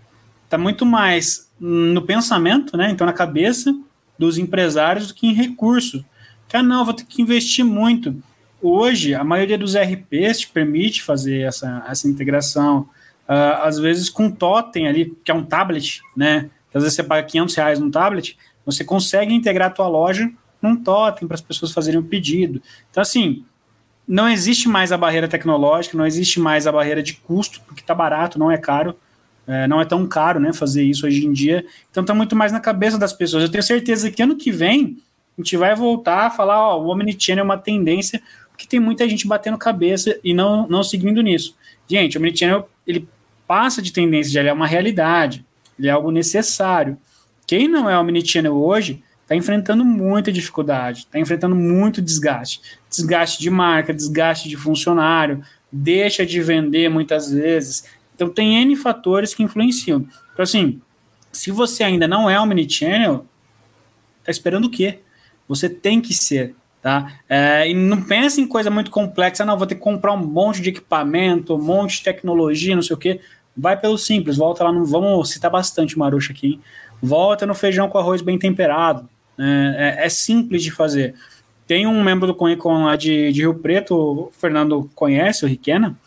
está muito mais no pensamento, né? Então na cabeça dos empresários do que em recurso. Cara, não, vou ter que investir muito. Hoje, a maioria dos RPs te permite fazer essa, essa integração, uh, às vezes com totem ali, que é um tablet, né? Às vezes você paga 500 reais num tablet, você consegue integrar a tua loja num totem para as pessoas fazerem o um pedido. Então, assim, não existe mais a barreira tecnológica, não existe mais a barreira de custo, porque está barato, não é caro. É, não é tão caro né, fazer isso hoje em dia. Então está muito mais na cabeça das pessoas. Eu tenho certeza que ano que vem a gente vai voltar a falar, ó, o Omnichannel é uma tendência, porque tem muita gente batendo cabeça e não, não seguindo nisso. Gente, o Omnichannel, ele passa de tendência, ele é uma realidade, ele é algo necessário. Quem não é Omnichannel hoje está enfrentando muita dificuldade, está enfrentando muito desgaste. Desgaste de marca, desgaste de funcionário, deixa de vender muitas vezes. Então tem N fatores que influenciam. Então assim, se você ainda não é Omnichannel, tá esperando o quê? Você tem que ser, tá? É, e não pense em coisa muito complexa, não, vou ter que comprar um monte de equipamento, um monte de tecnologia, não sei o quê. Vai pelo simples, volta lá, no, vamos citar bastante Maruxa aqui, hein? volta no feijão com arroz bem temperado. É, é, é, simples de fazer. Tem um membro do Conecon lá de, de Rio Preto, o Fernando conhece, o Riquena.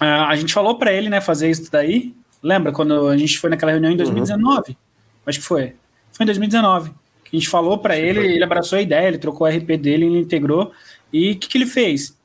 Uh, a gente falou para ele, né, fazer isso daí. Lembra quando a gente foi naquela reunião em 2019? Uhum. Acho que foi. Foi em 2019 a gente falou para ele, ele abraçou a ideia, ele trocou o RP dele, ele integrou. E o que, que ele fez?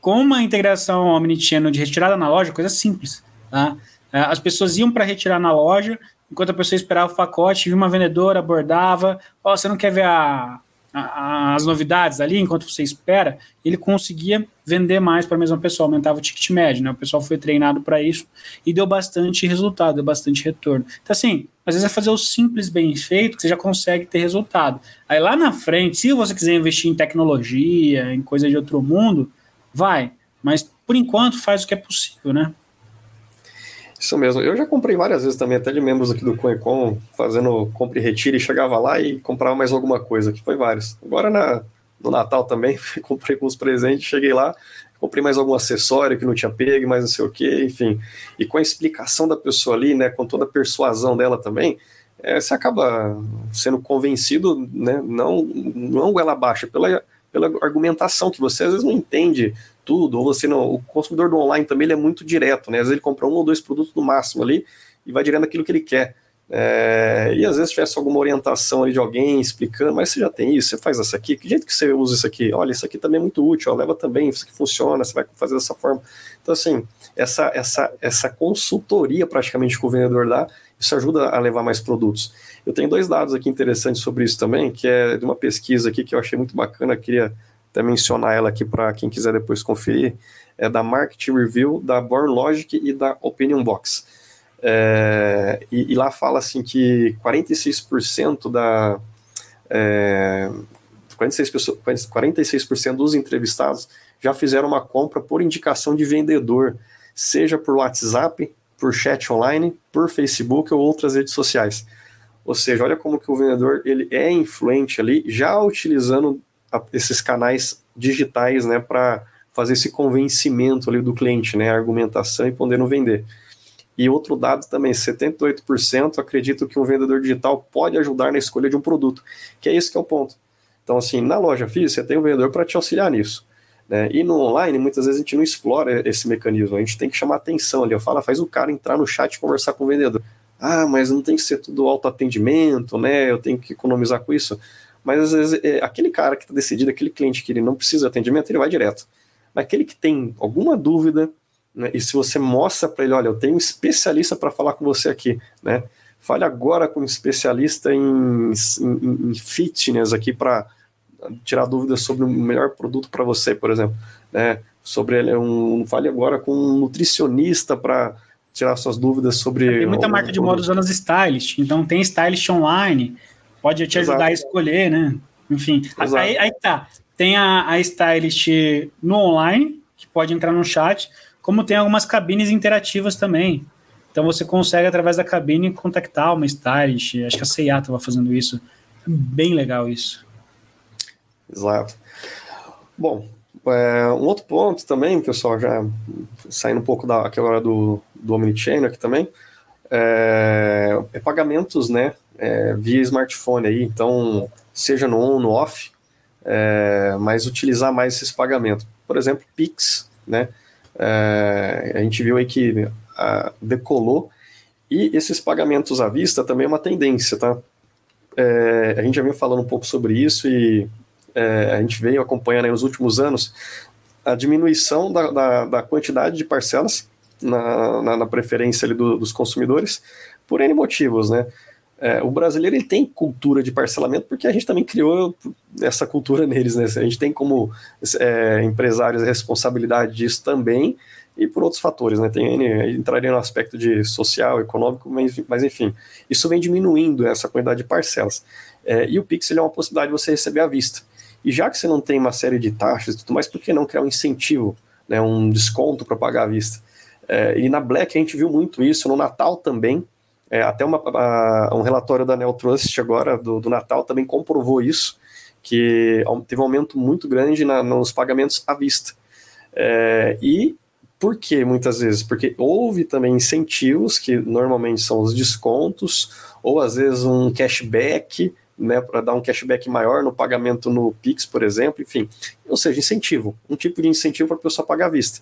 Com uma integração omnichannel de retirada na loja, coisa simples, tá? É, as pessoas iam para retirar na loja, enquanto a pessoa esperava o pacote, viu uma vendedora, abordava, ó, oh, você não quer ver a, as novidades ali enquanto você espera, ele conseguia vender mais para a mesma pessoa, aumentava o ticket médio, né? O pessoal foi treinado para isso e deu bastante resultado, deu bastante retorno. Então, assim, às vezes é fazer o simples bem feito que você já consegue ter resultado. Aí lá na frente, se você quiser investir em tecnologia, em coisa de outro mundo, vai. Mas por enquanto faz o que é possível, né? Isso mesmo. Eu já comprei várias vezes também, até de membros aqui do CoinCon, fazendo compra e retira, e chegava lá e comprava mais alguma coisa, que foi vários. Agora na, no Natal também, comprei com os presentes, cheguei lá, comprei mais algum acessório que não tinha pego, mais não sei o que, enfim. E com a explicação da pessoa ali, né, com toda a persuasão dela também, é, você acaba sendo convencido, né, não, não ela baixa, pela, pela argumentação, que você às vezes não entende tudo, ou você não. O consumidor do online também ele é muito direto, né? Às vezes ele compra um ou dois produtos no máximo ali e vai direto naquilo que ele quer. É, e às vezes tivesse alguma orientação ali de alguém explicando, mas você já tem isso, você faz isso aqui, que jeito que você usa isso aqui? Olha, isso aqui também é muito útil, ó, leva também, isso aqui funciona, você vai fazer dessa forma. Então, assim, essa, essa, essa consultoria praticamente que o vendedor dá, isso ajuda a levar mais produtos. Eu tenho dois dados aqui interessantes sobre isso também, que é de uma pesquisa aqui que eu achei muito bacana, queria até mencionar ela aqui para quem quiser depois conferir, é da Market Review, da Born Logic e da Opinion Box. É, e, e, lá fala assim que 46% da é, 46%, 46% dos entrevistados já fizeram uma compra por indicação de vendedor, seja por WhatsApp, por chat online, por Facebook ou outras redes sociais. Ou seja, olha como que o vendedor ele é influente ali, já utilizando esses canais digitais, né, para fazer esse convencimento ali do cliente, né, argumentação e podendo vender. E outro dado também, 78% acreditam que um vendedor digital pode ajudar na escolha de um produto, que é esse que é o ponto. Então, assim, na loja física, você tem um vendedor para te auxiliar nisso. Né? E no online, muitas vezes a gente não explora esse mecanismo, a gente tem que chamar atenção ali. Eu falo, faz o cara entrar no chat e conversar com o vendedor. Ah, mas não tem que ser tudo autoatendimento, né? Eu tenho que economizar com isso. Mas às vezes é, aquele cara que está decidido, aquele cliente que ele não precisa de atendimento, ele vai direto. Aquele que tem alguma dúvida, né, e se você mostra para ele, olha, eu tenho um especialista para falar com você aqui, né? Fale agora com um especialista em, em, em fitness aqui para tirar dúvidas sobre o melhor produto para você, por exemplo, né? Sobre ele, um, fale agora com um nutricionista para tirar suas dúvidas sobre. Tem muita marca de moda usando as stylist, então tem stylist online pode te Exato. ajudar a escolher, né? Enfim, aí, aí tá. Tem a, a stylist no online, que pode entrar no chat, como tem algumas cabines interativas também. Então você consegue, através da cabine, contactar uma stylist. Acho que a CIA estava fazendo isso. Bem legal isso. Exato. Bom, é, um outro ponto também, pessoal, já saindo um pouco da, aqui agora do, do Omnichannel aqui também, é, é pagamentos, né? É, via smartphone aí, então seja no on no off, é, mas utilizar mais esses pagamentos. Por exemplo, Pix, né? É, a gente viu aí que a, decolou e esses pagamentos à vista também é uma tendência, tá? É, a gente já vem falando um pouco sobre isso e é, a gente veio acompanhando nos últimos anos a diminuição da, da, da quantidade de parcelas na, na, na preferência do, dos consumidores por N motivos, né? É, o brasileiro ele tem cultura de parcelamento porque a gente também criou essa cultura neles, né? A gente tem como é, empresários a responsabilidade disso também e por outros fatores, né? Tem, entraria no aspecto de social, econômico, mas, mas enfim, isso vem diminuindo essa quantidade de parcelas. É, e o Pix é uma possibilidade de você receber à vista. E já que você não tem uma série de taxas e tudo mais, por que não criar um incentivo, né, um desconto para pagar à vista? É, e na Black a gente viu muito isso, no Natal também, é, até uma, a, um relatório da Neotrust agora, do, do, Natal, também comprovou isso, que teve um aumento muito grande na, nos pagamentos à vista. É, e por que muitas vezes? Porque houve também incentivos, que normalmente são os descontos, ou às vezes um cashback, né, para dar um cashback maior no pagamento no Pix, por exemplo, enfim. Ou seja, incentivo, um tipo de incentivo para a pessoa pagar à vista.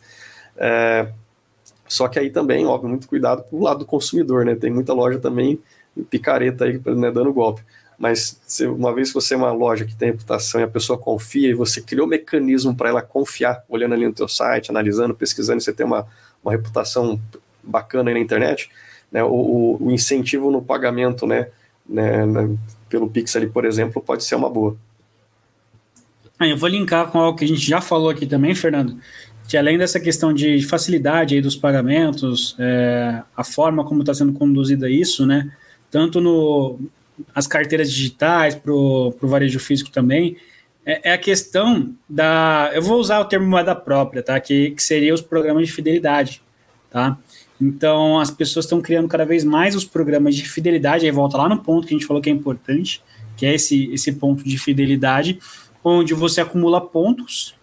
É, só que aí também, óbvio, muito cuidado pro lado do consumidor, né? Tem muita loja também picareta aí, né, dando golpe. Mas se, uma vez que você é uma loja que tem reputação e a pessoa confia e você criou um mecanismo para ela confiar, olhando ali no teu site, analisando, pesquisando, você tem uma, uma reputação bacana aí na internet, né, o, o incentivo no pagamento, né, né, né, pelo Pix ali, por exemplo, pode ser uma boa. Eu vou linkar com algo que a gente já falou aqui também, Fernando, que além dessa questão de facilidade aí dos pagamentos, é, a forma como está sendo conduzida isso, né, tanto no as carteiras digitais para o varejo físico também, é, é, a questão da. Eu vou usar o termo moeda própria, tá? Que, que seria os programas de fidelidade, tá? Então, as pessoas estão criando cada vez mais os programas de fidelidade, aí volta lá no ponto que a gente falou que é importante, que é esse, esse ponto de fidelidade, onde você acumula pontos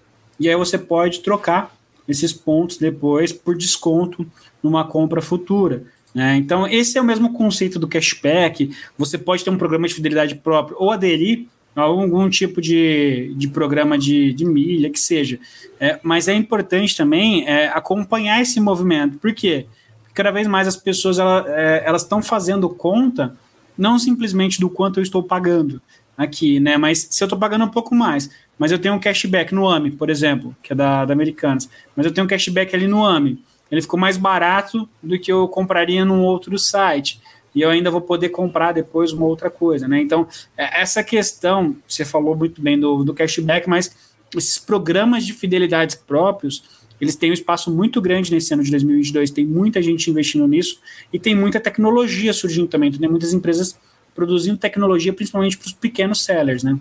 e aí você pode trocar esses pontos depois por desconto numa compra futura. Né? Então, esse é o mesmo conceito do cashback. Você pode ter um programa de fidelidade próprio ou aderir a algum tipo de, de programa de, de milha, que seja. É, mas é importante também é, acompanhar esse movimento. Por quê? Porque cada vez mais as pessoas ela, é, elas estão fazendo conta não simplesmente do quanto eu estou pagando aqui, né? Mas se eu estou pagando um pouco mais, mas eu tenho um cashback no AMI, por exemplo, que é da, da Americanas, mas eu tenho um cashback ali no AMI ele ficou mais barato do que eu compraria num outro site. E eu ainda vou poder comprar depois uma outra coisa, né? Então, é, essa questão, você falou muito bem do, do cashback, mas esses programas de fidelidades próprios, eles têm um espaço muito grande nesse ano de 2022, tem muita gente investindo nisso e tem muita tecnologia surgindo também, tem muitas empresas produzindo tecnologia, principalmente para os pequenos sellers, né?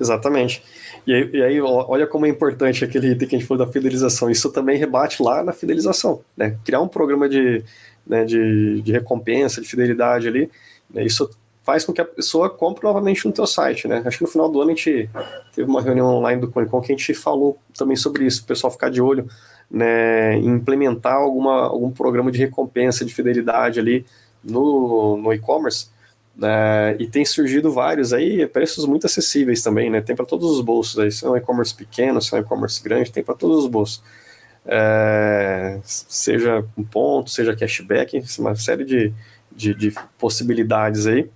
Exatamente. E aí, e aí, olha como é importante aquele item que a gente falou da fidelização. Isso também rebate lá na fidelização. Né? Criar um programa de, né, de, de recompensa, de fidelidade ali, né? isso faz com que a pessoa compre novamente no teu site, né? Acho que no final do ano a gente teve uma reunião online do Conicom que a gente falou também sobre isso, o pessoal ficar de olho né, em implementar alguma, algum programa de recompensa, de fidelidade ali no, no e-commerce, é, e tem surgido vários aí, preços muito acessíveis também, né? Tem para todos os bolsos aí, se é um e-commerce pequeno, se é um e-commerce grande, tem para todos os bolsos. Seja com ponto, seja cashback, uma série de, de, de possibilidades aí.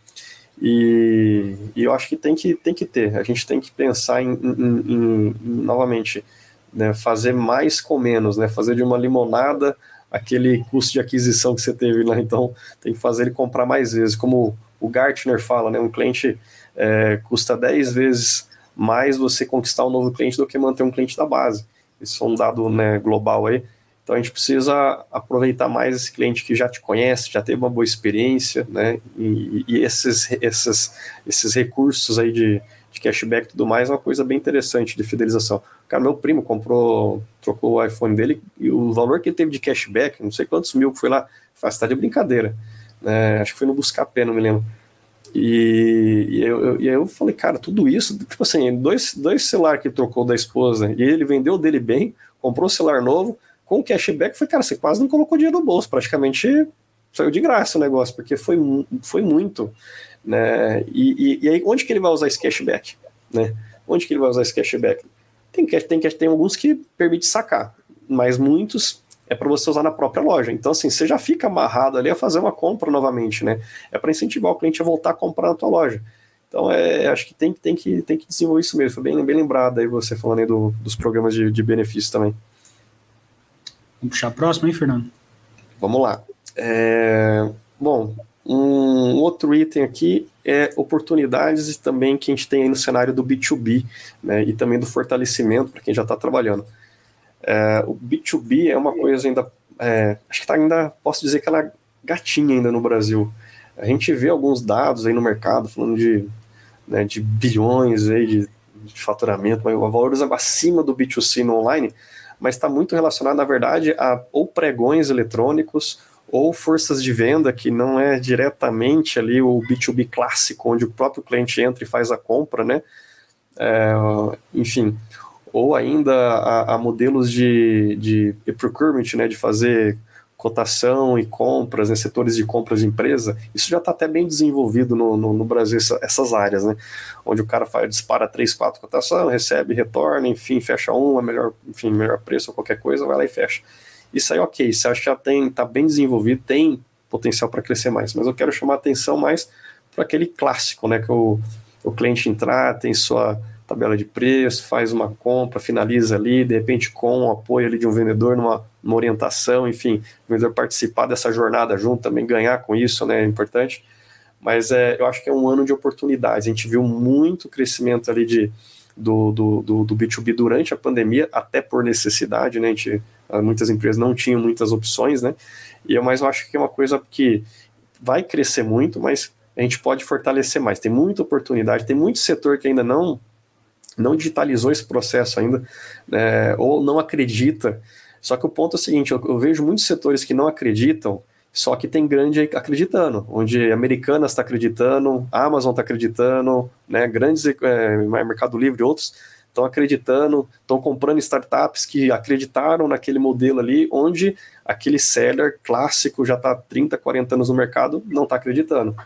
E, e, eu acho que tem que, tem que ter. A gente tem que pensar em, em, em, em novamente, né, fazer mais com menos, né? Fazer de uma limonada aquele custo de aquisição que você teve lá, então tem que fazer ele comprar mais vezes, como o Gartner fala, né? Um cliente é, custa 10 vezes mais você conquistar um novo cliente do que manter um cliente da base. Isso é um dado né, global aí. Então a gente precisa aproveitar mais esse cliente que já te conhece, já teve uma boa experiência, né? E, e esses, esses, esses recursos aí de, de cashback e tudo mais é uma coisa bem interessante de fidelização. Cara, meu primo comprou, trocou o iPhone dele e o valor que ele teve de cashback, não sei quantos mil que foi lá, faz tá de brincadeira. É, acho que foi no Buscapé, não me lembro. E, e, eu, e eu falei, cara, tudo isso, tipo assim, dois, dois que ele trocou da esposa, e ele vendeu dele bem, comprou um celular novo, com o cashback, foi, cara, você quase não colocou dinheiro no bolso, praticamente saiu de graça o negócio, porque foi, foi muito, né, e, e, e aí onde que ele vai usar esse cashback, né, onde que ele vai usar esse cashback? Tem, tem, tem alguns que permite sacar, mas muitos é para você usar na própria loja. Então, assim, você já fica amarrado ali a fazer uma compra novamente, né? É para incentivar o cliente a voltar a comprar na tua loja. Então, é, acho que tem, tem, que tem que desenvolver isso mesmo. Foi bem, bem lembrado aí você falando aí do, dos programas de, de benefício também. Vamos puxar a próxima, hein, Fernando? Vamos lá. É, bom, um outro item aqui é oportunidades também que a gente tem aí no cenário do B2B, né, e também do fortalecimento para quem já está trabalhando. É, o B2B é uma coisa ainda, é, acho que tá ainda, posso dizer que ela é gatinha ainda no Brasil. A gente vê alguns dados aí no mercado falando de, né, de bilhões aí de, de faturamento, valores acima do B2C no online, mas está muito relacionado, na verdade, a ou pregões eletrônicos ou forças de venda, que não é diretamente ali o B2B clássico, onde o próprio cliente entra e faz a compra, né? É, enfim, ou ainda a, a modelos de, de, de, procurement, né, de fazer cotação e compras né, setores de compras de empresa, isso já está até bem desenvolvido no, no, no Brasil, essa, essas áreas, né, onde o cara faz, dispara três, quatro cotações, recebe, retorna, enfim, fecha uma, melhor, enfim, melhor preço ou qualquer coisa, vai lá e fecha. Isso aí, ok, você acha que já tem, está bem desenvolvido, tem potencial para crescer mais, mas eu quero chamar atenção mais para aquele clássico, né, que o, o cliente entrar, tem sua tabela de preço, faz uma compra, finaliza ali, de repente com o apoio ali de um vendedor numa, numa orientação, enfim, o vendedor participar dessa jornada junto, também ganhar com isso, né, é importante. Mas é, eu acho que é um ano de oportunidades. A gente viu muito crescimento ali de, do, do, do, do B2B durante a pandemia, até por necessidade, né? A gente, muitas empresas não tinham muitas opções, né? E eu, mas eu acho que é uma coisa que vai crescer muito, mas a gente pode fortalecer mais. Tem muita oportunidade, tem muito setor que ainda não não digitalizou esse processo ainda, né, ou não acredita. Só que o ponto é o seguinte: eu, eu vejo muitos setores que não acreditam, só que tem grande acreditando, onde Americanas está acreditando, Amazon está acreditando, né, grandes é, Mercado Livre e outros estão acreditando, estão comprando startups que acreditaram naquele modelo ali, onde aquele seller clássico já está 30, 40 anos no mercado, não está acreditando.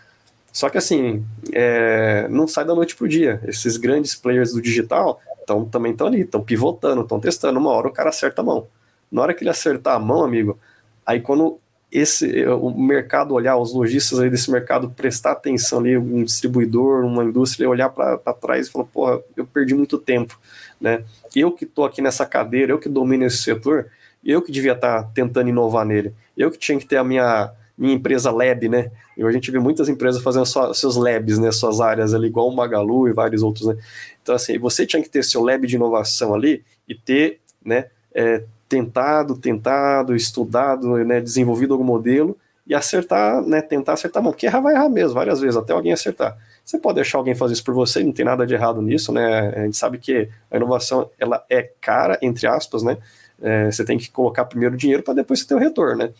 Só que assim, é, não sai da noite para o dia. Esses grandes players do digital tão, também estão ali, estão pivotando, estão testando. Uma hora o cara acerta a mão. Na hora que ele acertar a mão, amigo, aí quando esse o mercado olhar, os lojistas aí desse mercado prestar atenção ali, um distribuidor, uma indústria, olhar para trás e falar, porra, eu perdi muito tempo, né? Eu que estou aqui nessa cadeira, eu que domino esse setor, eu que devia estar tá tentando inovar nele, eu que tinha que ter a minha, minha empresa lab, né? E a gente vê muitas empresas fazendo só, seus labs, né? Suas áreas ali, igual o Magalu e vários outros, né? Então, assim, você tinha que ter seu lab de inovação ali e ter, né? É, tentado, tentado, estudado, né, desenvolvido algum modelo e acertar, né, tentar acertar, bom, porque errar vai errar mesmo, várias vezes, até alguém acertar. Você pode deixar alguém fazer isso por você, não tem nada de errado nisso, né, a gente sabe que a inovação, ela é cara, entre aspas, né, é, você tem que colocar primeiro dinheiro para depois você ter o retorno, né,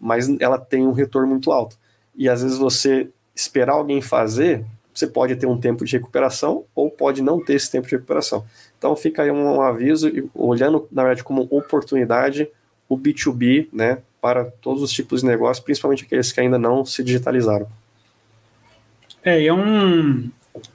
mas ela tem um retorno muito alto. E às vezes você esperar alguém fazer, você pode ter um tempo de recuperação ou pode não ter esse tempo de recuperação. Então fica aí um, um aviso, olhando na verdade como oportunidade o B2B, né, para todos os tipos de negócios, principalmente aqueles que ainda não se digitalizaram. É, e é um,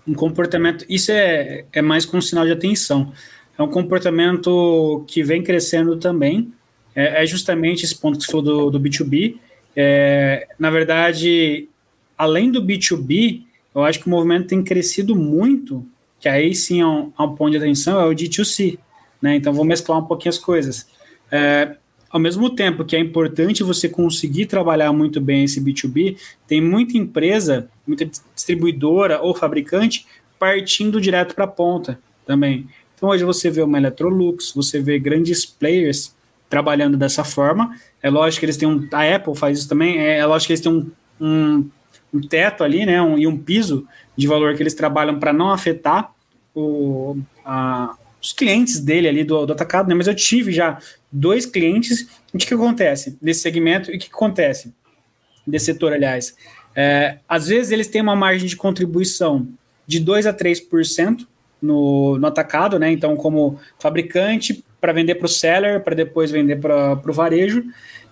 um comportamento, isso é, é mais com um sinal de atenção. É um comportamento que vem crescendo também, é, é justamente esse ponto que você falou do, do B2B. É, na verdade, além do B2B, eu acho que o movimento tem crescido muito que aí sim é um, é um ponto de atenção, é o D2C. Né? Então, vou mesclar um pouquinho as coisas. É, ao mesmo tempo que é importante você conseguir trabalhar muito bem esse B2B, tem muita empresa, muita distribuidora ou fabricante partindo direto para a ponta também. Então, hoje você vê uma Electrolux, você vê grandes players trabalhando dessa forma. É lógico que eles têm um. A Apple faz isso também, é, é lógico que eles têm um, um, um teto ali, né? Um, e um piso de valor que eles trabalham para não afetar o, a, os clientes dele ali do, do atacado, né? Mas eu tive já dois clientes. O que, que acontece desse segmento e o que, que acontece desse setor, aliás? É, às vezes eles têm uma margem de contribuição de 2 a 3% no, no atacado, né? Então, como fabricante, para vender para o seller, para depois vender para o varejo.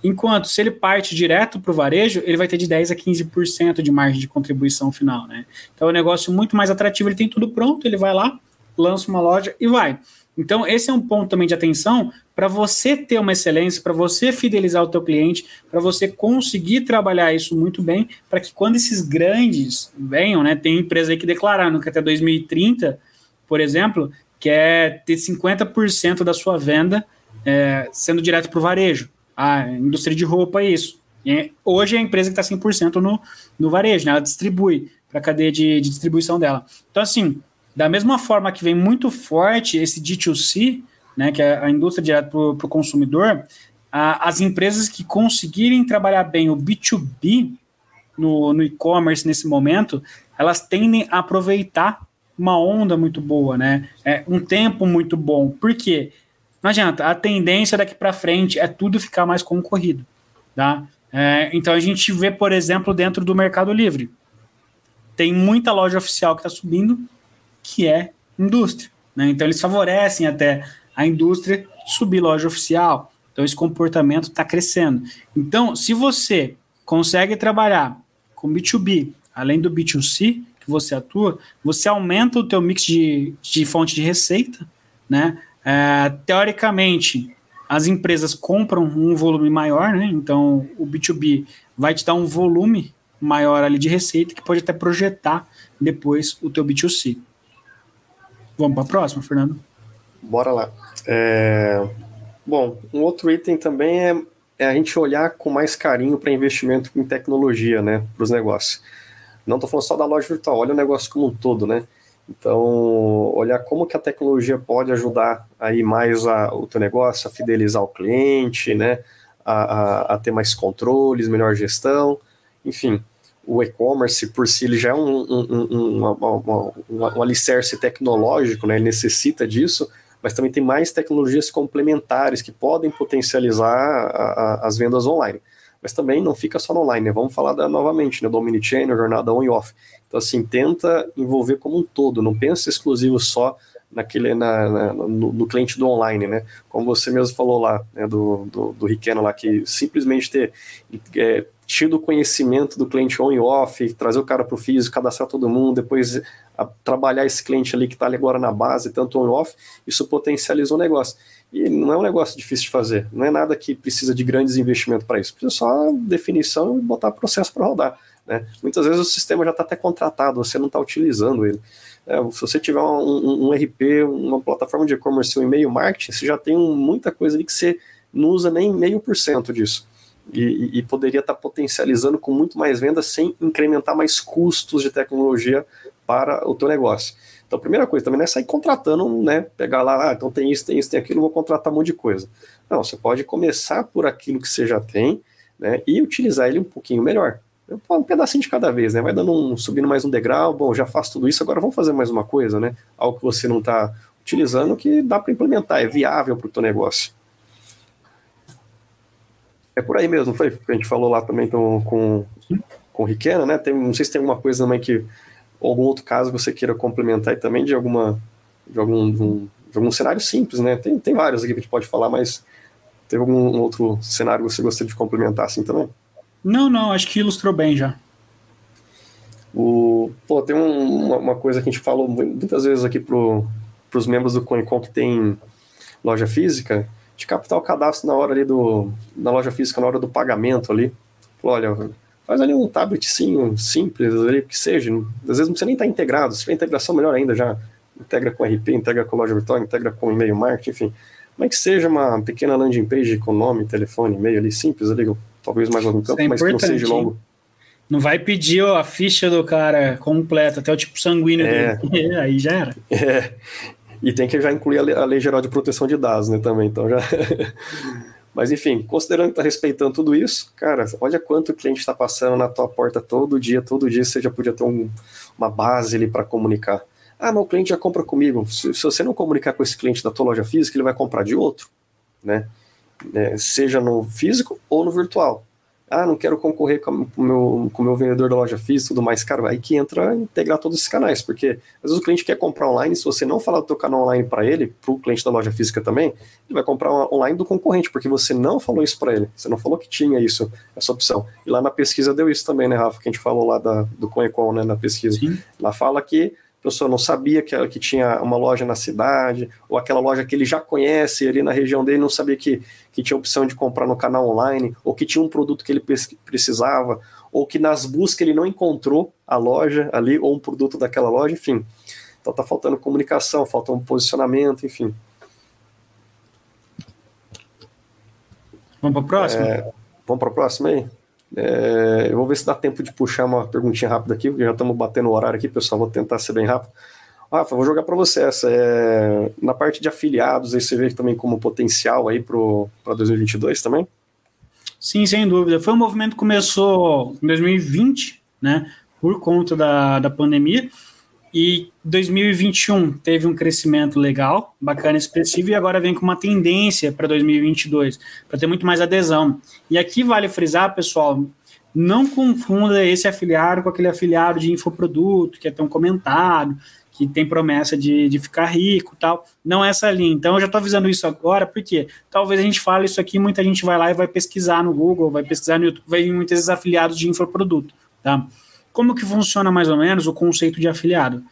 Enquanto se ele parte direto para o varejo, ele vai ter de 10 a 15% de margem de contribuição final, né? Então é um negócio muito mais atrativo, ele tem tudo pronto, ele vai lá, lança uma loja e vai. Então esse é um ponto também de atenção para você ter uma excelência, para você fidelizar o teu cliente, para você conseguir trabalhar isso muito bem, para que quando esses grandes venham, né, tem empresa aí que declararam que até 2030, por exemplo, quer ter 50% da sua venda é, sendo direto para o varejo a indústria de roupa é isso. E hoje é a empresa que está 100% no, no varejo, né? ela distribui para a cadeia de, de, distribuição dela. Então, assim, da mesma forma que vem muito forte esse D2C, né, que é a indústria direta para o consumidor, a, as empresas que conseguirem trabalhar bem o B2B no, no e-commerce nesse momento, elas tendem a aproveitar uma onda muito boa, né? É um tempo muito bom. Por quê? Não adianta, a tendência daqui para frente é tudo ficar mais concorrido. Tá? É, então a gente vê, por exemplo, dentro do Mercado Livre, tem muita loja oficial que está subindo, que é indústria. Né? Então eles favorecem até a indústria subir loja oficial. Então esse comportamento está crescendo. Então, se você consegue trabalhar com B2B, além do B2C que você atua, você aumenta o teu mix de, de fonte de receita, né? É, teoricamente, as empresas compram um volume maior, né? Então, o B2B vai te dar um volume maior ali de receita que pode até projetar depois o teu B2C. Vamos para a próxima, Fernando? Bora lá. É... Bom, um outro item também é, é a gente olhar com mais carinho para investimento em tecnologia, né, para os negócios. Não estou falando só da loja virtual, olha o negócio como um todo, né? Então, olhar como que a tecnologia pode ajudar aí mais a, o teu negócio, a fidelizar o cliente, né? A, a, a ter mais controles, melhor gestão, enfim. O e-commerce por si ele já é um, um, um, uma, uma, uma, um alicerce tecnológico, né? Ele necessita disso, mas também tem mais tecnologias complementares que podem potencializar as vendas online mas também não fica só no online, né? Vamos falar da, novamente, né, do Omnichannel, jornada on e off. Então, assim, tenta envolver como um todo, não pensa exclusivo só naquele, na, na no, no, cliente do online, né? Como você mesmo falou lá, né, do, do, do Riqueno lá, que simplesmente ter é, tido conhecimento do cliente on e off, trazer o cara para o físico, cadastrar todo mundo, depois a, trabalhar esse cliente ali que está agora na base, tanto on e off, isso potencializa o negócio. E não é um negócio difícil de fazer, não é nada que precisa de grandes investimentos para isso, precisa só definição e botar processo para rodar. Né? Muitas vezes o sistema já está até contratado, você não está utilizando ele. É, se você tiver um, um, um RP, uma plataforma de e-commerce, um e-mail marketing, você já tem muita coisa ali que você não usa nem meio por cento disso. E, e, poderia estar tá potencializando com muito mais vendas sem incrementar mais custos de tecnologia para o teu negócio. Então, primeira coisa também não é sair contratando, né? Pegar lá, ah, então tem isso, tem isso, tem aquilo, vou contratar um monte de coisa. Não, você pode começar por aquilo que você já tem, né? E utilizar ele um pouquinho melhor um pedacinho de cada vez, né? Vai dando um, subindo mais um degrau, bom, já faço tudo isso, agora vamos fazer mais uma coisa, né? Algo que você não está utilizando que dá para implementar, é viável para o teu negócio. É por aí mesmo, foi? Que a gente falou lá também então, com, com o Riquena, né? Tem, não sei se tem alguma coisa também que, algum outro caso que você queira complementar aí também de alguma, de algum, de, um, de algum cenário simples, né? Tem, tem vários aqui que a gente pode falar, mas teve algum outro cenário que você gostaria de complementar assim também? Não, não, acho que ilustrou bem já. O, pô, tem um, uma, coisa que a gente falou muitas vezes aqui para os membros do CoinCon que tem loja física, de captar o cadastro na hora ali do, na loja física, na hora do pagamento ali. Olha, faz ali um tabletzinho simples ali, que seja, às vezes não precisa nem estar integrado, se tiver integração melhor ainda, já integra com RP, integra com loja virtual, integra com e-mail marketing, enfim. Mas que seja uma pequena landing page com nome, telefone, e-mail ali, simples ali, talvez mais algum campo, é mas que não seja longo. Não vai pedir ó, a ficha do cara completa, até o tipo sanguíneo é, dele. Aí já era. É. E tem que já incluir a lei, a lei Geral de Proteção de Dados, né, também. Então já. Mas enfim, considerando que está respeitando tudo isso, cara, olha quanto o cliente está passando na tua porta todo dia, todo dia você já podia ter um, uma base ali para comunicar. Ah, meu cliente já compra comigo. Se, se, você não comunicar com esse cliente da tua loja física, ele vai comprar de outro, né? Né, seja no físico ou no virtual. Ah, não quero concorrer com o meu, com o meu vendedor da loja física e tudo mais. Cara, aí que entra integrar todos esses canais, porque às vezes o cliente quer comprar online, se você não falar do teu canal online para ele, para o cliente da loja física também, ele vai comprar online do concorrente, porque você não falou isso para ele, você não falou que tinha isso, essa opção. E lá na pesquisa deu isso também, né, Rafa, que a gente falou lá da, do Conecon, né, na pesquisa. Sim. Lá fala que pessoa não sabia que, que tinha uma loja na cidade, ou aquela loja que ele já conhece ali na região dele, não sabia que, que tinha opção de comprar no canal online, ou que tinha um produto que ele precisava, ou que nas buscas ele não encontrou a loja ali, ou um produto daquela loja, enfim. Então tá faltando comunicação, falta um posicionamento, enfim. Vamos para a próxima? É, vamos para a próxima aí? É, eu vou ver se dá tempo de puxar uma perguntinha rápida aqui, porque já estamos batendo o horário aqui, pessoal. Vou tentar ser bem rápido. Rafa, vou jogar para você essa. É, na parte de afiliados, aí você vê também como potencial aí para 2022 também? Sim, sem dúvida. Foi um movimento que começou em 2020, né, por conta da, da pandemia, e 2021 teve um crescimento legal, bacana, expressivo, e agora vem com uma tendência para 2022, para ter muito mais adesão. E aqui vale frisar, pessoal, não confunda esse afiliado com aquele afiliado de infoproduto, que é tão comentado, que tem promessa de, de ficar rico tal. Não é essa linha. Então eu já estou avisando isso agora, porque talvez a gente fale isso aqui, muita gente vai lá e vai pesquisar no Google, vai pesquisar no YouTube, vai vir muitos afiliados de infoproduto. Tá? Como que funciona mais ou menos o conceito de afiliado?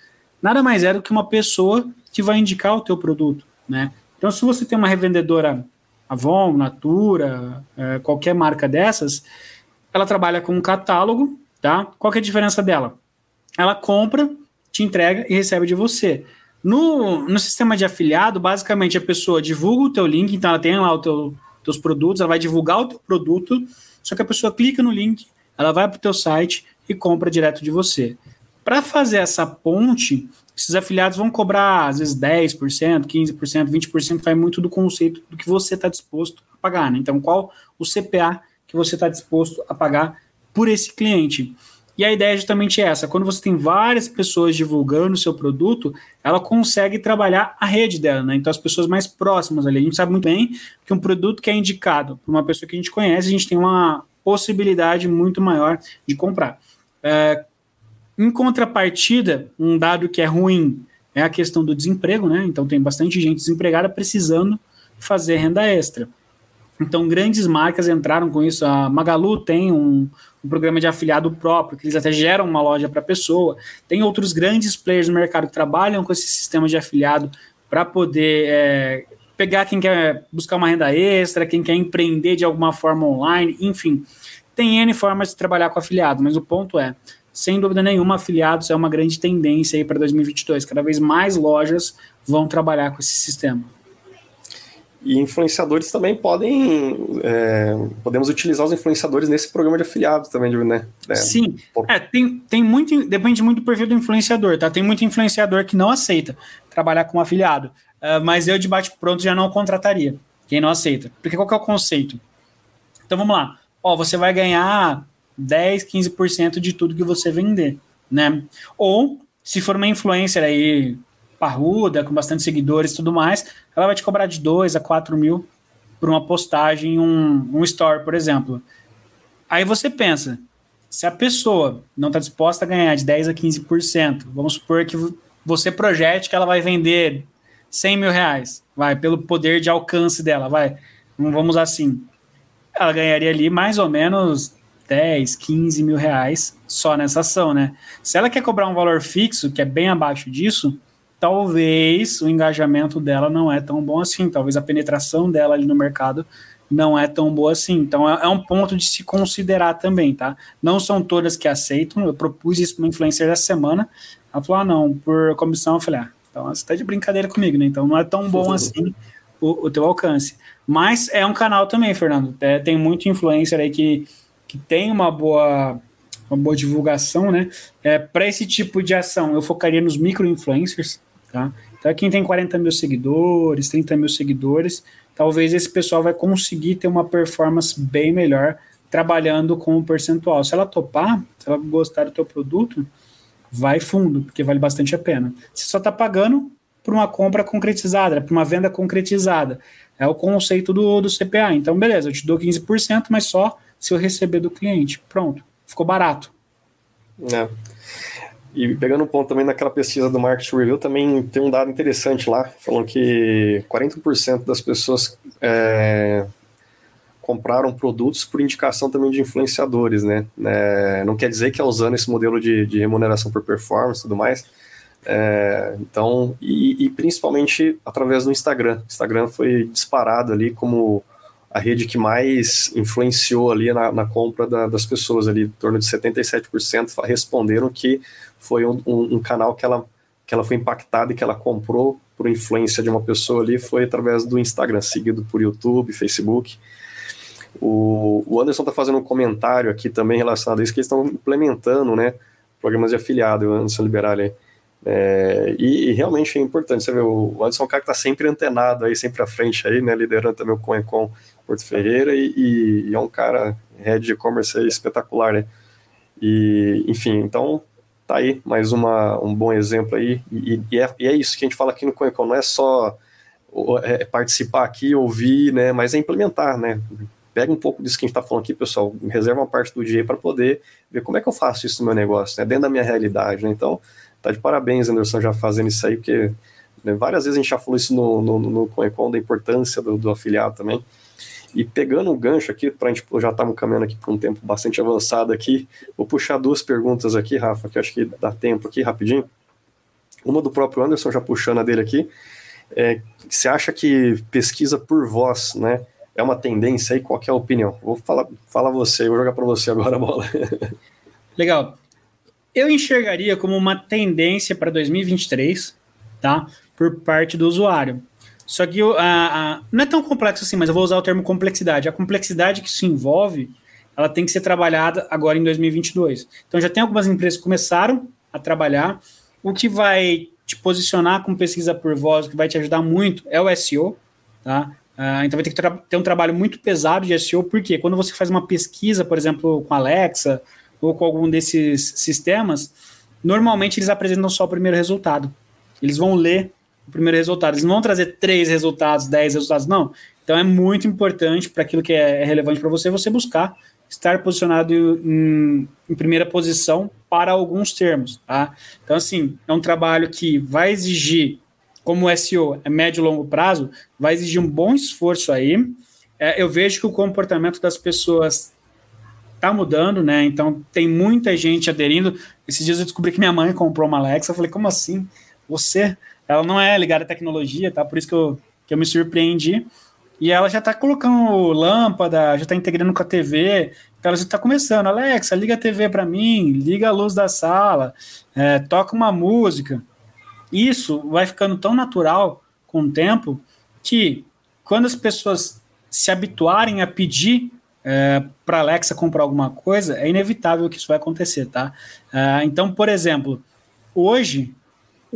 Nada mais é do que uma pessoa que vai indicar o teu produto, né? Então, se você tem uma revendedora Avon, Natura, é, qualquer marca dessas, ela trabalha com um catálogo, tá? Qual é a diferença dela? Ela compra, te entrega e recebe de você. No, no sistema de afiliado, basicamente a pessoa divulga o teu link, então ela tem lá os teu, teus produtos, ela vai divulgar o teu produto, só que a pessoa clica no link, ela vai para o teu site e compra direto de você. Para fazer essa ponte, esses afiliados vão cobrar às vezes 10%, 15%, 20%, vai muito do conceito do que você está disposto a pagar. Né? Então, qual o CPA que você está disposto a pagar por esse cliente? E a ideia é justamente essa: quando você tem várias pessoas divulgando o seu produto, ela consegue trabalhar a rede dela, né? Então, as pessoas mais próximas ali. A gente sabe muito bem que um produto que é indicado por uma pessoa que a gente conhece, a gente tem uma possibilidade muito maior de comprar. É, em contrapartida, um dado que é ruim é a questão do desemprego, né? Então, tem bastante gente desempregada precisando fazer renda extra. Então, grandes marcas entraram com isso. A Magalu tem um, um programa de afiliado próprio, que eles até geram uma loja para a pessoa. Tem outros grandes players no mercado que trabalham com esse sistema de afiliado para poder é, pegar quem quer buscar uma renda extra, quem quer empreender de alguma forma online, enfim. Tem N formas de trabalhar com afiliado, mas o ponto é, sem dúvida nenhuma, afiliados é uma grande tendência aí para 2022. Cada vez mais lojas vão trabalhar com esse sistema. E influenciadores também podem. É, podemos utilizar os influenciadores nesse programa de afiliados também, né? É, Sim. É, tem, tem muito. Depende muito do perfil do influenciador, tá? Tem muito influenciador que não aceita trabalhar com afiliado. Uh, mas eu, de bate-pronto, já não contrataria. Quem não aceita. Porque qual que é o conceito? Então vamos lá. Ó, você vai ganhar 10, 15% de tudo que você vender, né? Ou, se for uma influencer aí parruda, com bastante seguidores e tudo mais, ela vai te cobrar de 2 a 4 mil por uma postagem, um, um store, por exemplo. Aí você pensa, se a pessoa não está disposta a ganhar de 10 a 15%, vamos supor que você projete que ela vai vender 100 mil reais, vai, pelo poder de alcance dela, vai, vamos assim, ela ganharia ali mais ou menos 10, 15 mil reais só nessa ação, né? Se ela quer cobrar um valor fixo, que é bem abaixo disso, talvez o engajamento dela não é tão bom assim, talvez a penetração dela ali no mercado não é tão boa assim. Então é, é um ponto de se considerar também, tá? Não são todas que aceitam. Eu propus isso para uma influencer essa semana. Ela falou: ah, não, por comissão. Eu falei: ah, então você está de brincadeira comigo, né? Então não é tão bom assim o, o teu alcance. Mas é um canal também, Fernando. É, tem muito influencer aí que, que tem uma boa uma boa divulgação, né? É, para esse tipo de ação, eu focaria nos micro influencers, Tá? Então, quem tem 40 mil seguidores, 30 mil seguidores, talvez esse pessoal vai conseguir ter uma performance bem melhor trabalhando com o percentual. Se ela topar, se ela gostar do teu produto, vai fundo, porque vale bastante a pena. Você só está pagando por uma compra concretizada, por uma venda concretizada. É o conceito do, do CPA. Então, beleza, eu te dou 15%, mas só se eu receber do cliente. Pronto, ficou barato. É. E pegando um ponto também naquela pesquisa do Market Review, também tem um dado interessante lá, falando que 40% das pessoas é, compraram produtos por indicação também de influenciadores, né? É, não quer dizer que é usando esse modelo de, de remuneração por performance e tudo mais. É, então, e, e, principalmente através do Instagram. Instagram foi disparado ali como a rede que mais influenciou ali na, na compra da, das pessoas ali, em torno de 77% responderam que foi um, um, um, canal que ela, que ela foi impactada e que ela comprou por influência de uma pessoa ali, foi através do Instagram, seguido por YouTube, Facebook. O, o Anderson está fazendo um comentário aqui também relacionado a isso, que eles estão implementando, né, programas de afiliado, o Anderson Liberale. É, e, e, realmente é importante, você vê, o Anderson é um cara que está sempre antenado aí, sempre à frente aí, né, liderando também o Coencom Porto Ferreira e, e, e, é um cara, head de e-commerce espetacular, né, e, enfim, então tá aí mais uma, um bom exemplo aí, e, e, é, e é isso que a gente fala aqui no Coencom, não é só é, participar aqui, ouvir, né, mas é implementar, né, pega um pouco disso que a gente está falando aqui, pessoal, reserva uma parte do dia para poder ver como é que eu faço isso no meu negócio, né, dentro da minha realidade, né, então tá de parabéns, Anderson, já fazendo isso aí, porque né, várias vezes a gente já falou isso no, no, no da importância do, do afiliado também, e pegando o gancho aqui, para a gente já estamos caminhando aqui para um tempo bastante avançado aqui, vou puxar duas perguntas aqui, Rafa, que acho que dá tempo aqui rapidinho. Uma do próprio Anderson, já puxando a dele aqui. É, você acha que pesquisa por voz, né, é uma tendência aí? Qual é a opinião? Vou falar, falar você, vou jogar para você agora a bola. Legal. Eu enxergaria como uma tendência para 2023, tá? Por parte do usuário. Só que não é tão complexo assim, mas eu vou usar o termo complexidade. A complexidade que isso envolve, ela tem que ser trabalhada agora em 2022. Então já tem algumas empresas que começaram a trabalhar. O que vai te posicionar com pesquisa por voz, que vai te ajudar muito, é o SEO, tá? Uh, então vai ter que ter um trabalho muito pesado de SEO, porque quando você faz uma pesquisa, por exemplo, com Alexa ou com algum desses sistemas, normalmente eles apresentam só o primeiro resultado. Eles vão ler o primeiro resultado. Eles não vão trazer três resultados, dez resultados, não. Então é muito importante para aquilo que é relevante para você, você buscar estar posicionado em, em, primeira posição para alguns termos. Tá? Então, assim, é um trabalho que vai exigir, como o SEO é médio e longo prazo, vai exigir um bom esforço aí. É, eu vejo que o comportamento das pessoas está mudando, né? Então, tem muita gente aderindo. Esses dias eu descobri que minha mãe comprou uma Alexa. Eu falei, como assim? Você? Ela não é ligada à tecnologia, tá? Por isso que eu, que eu me surpreendi. E ela já está colocando lâmpada, já está integrando com a TV. Então ela já está começando. Alexa, liga a TV para mim, liga a luz da sala, é, toca uma música. Isso vai ficando tão natural com o tempo que quando as pessoas se habituarem a pedir é, para Alexa comprar alguma coisa, é inevitável que isso vai acontecer, tá? É, então, por exemplo, hoje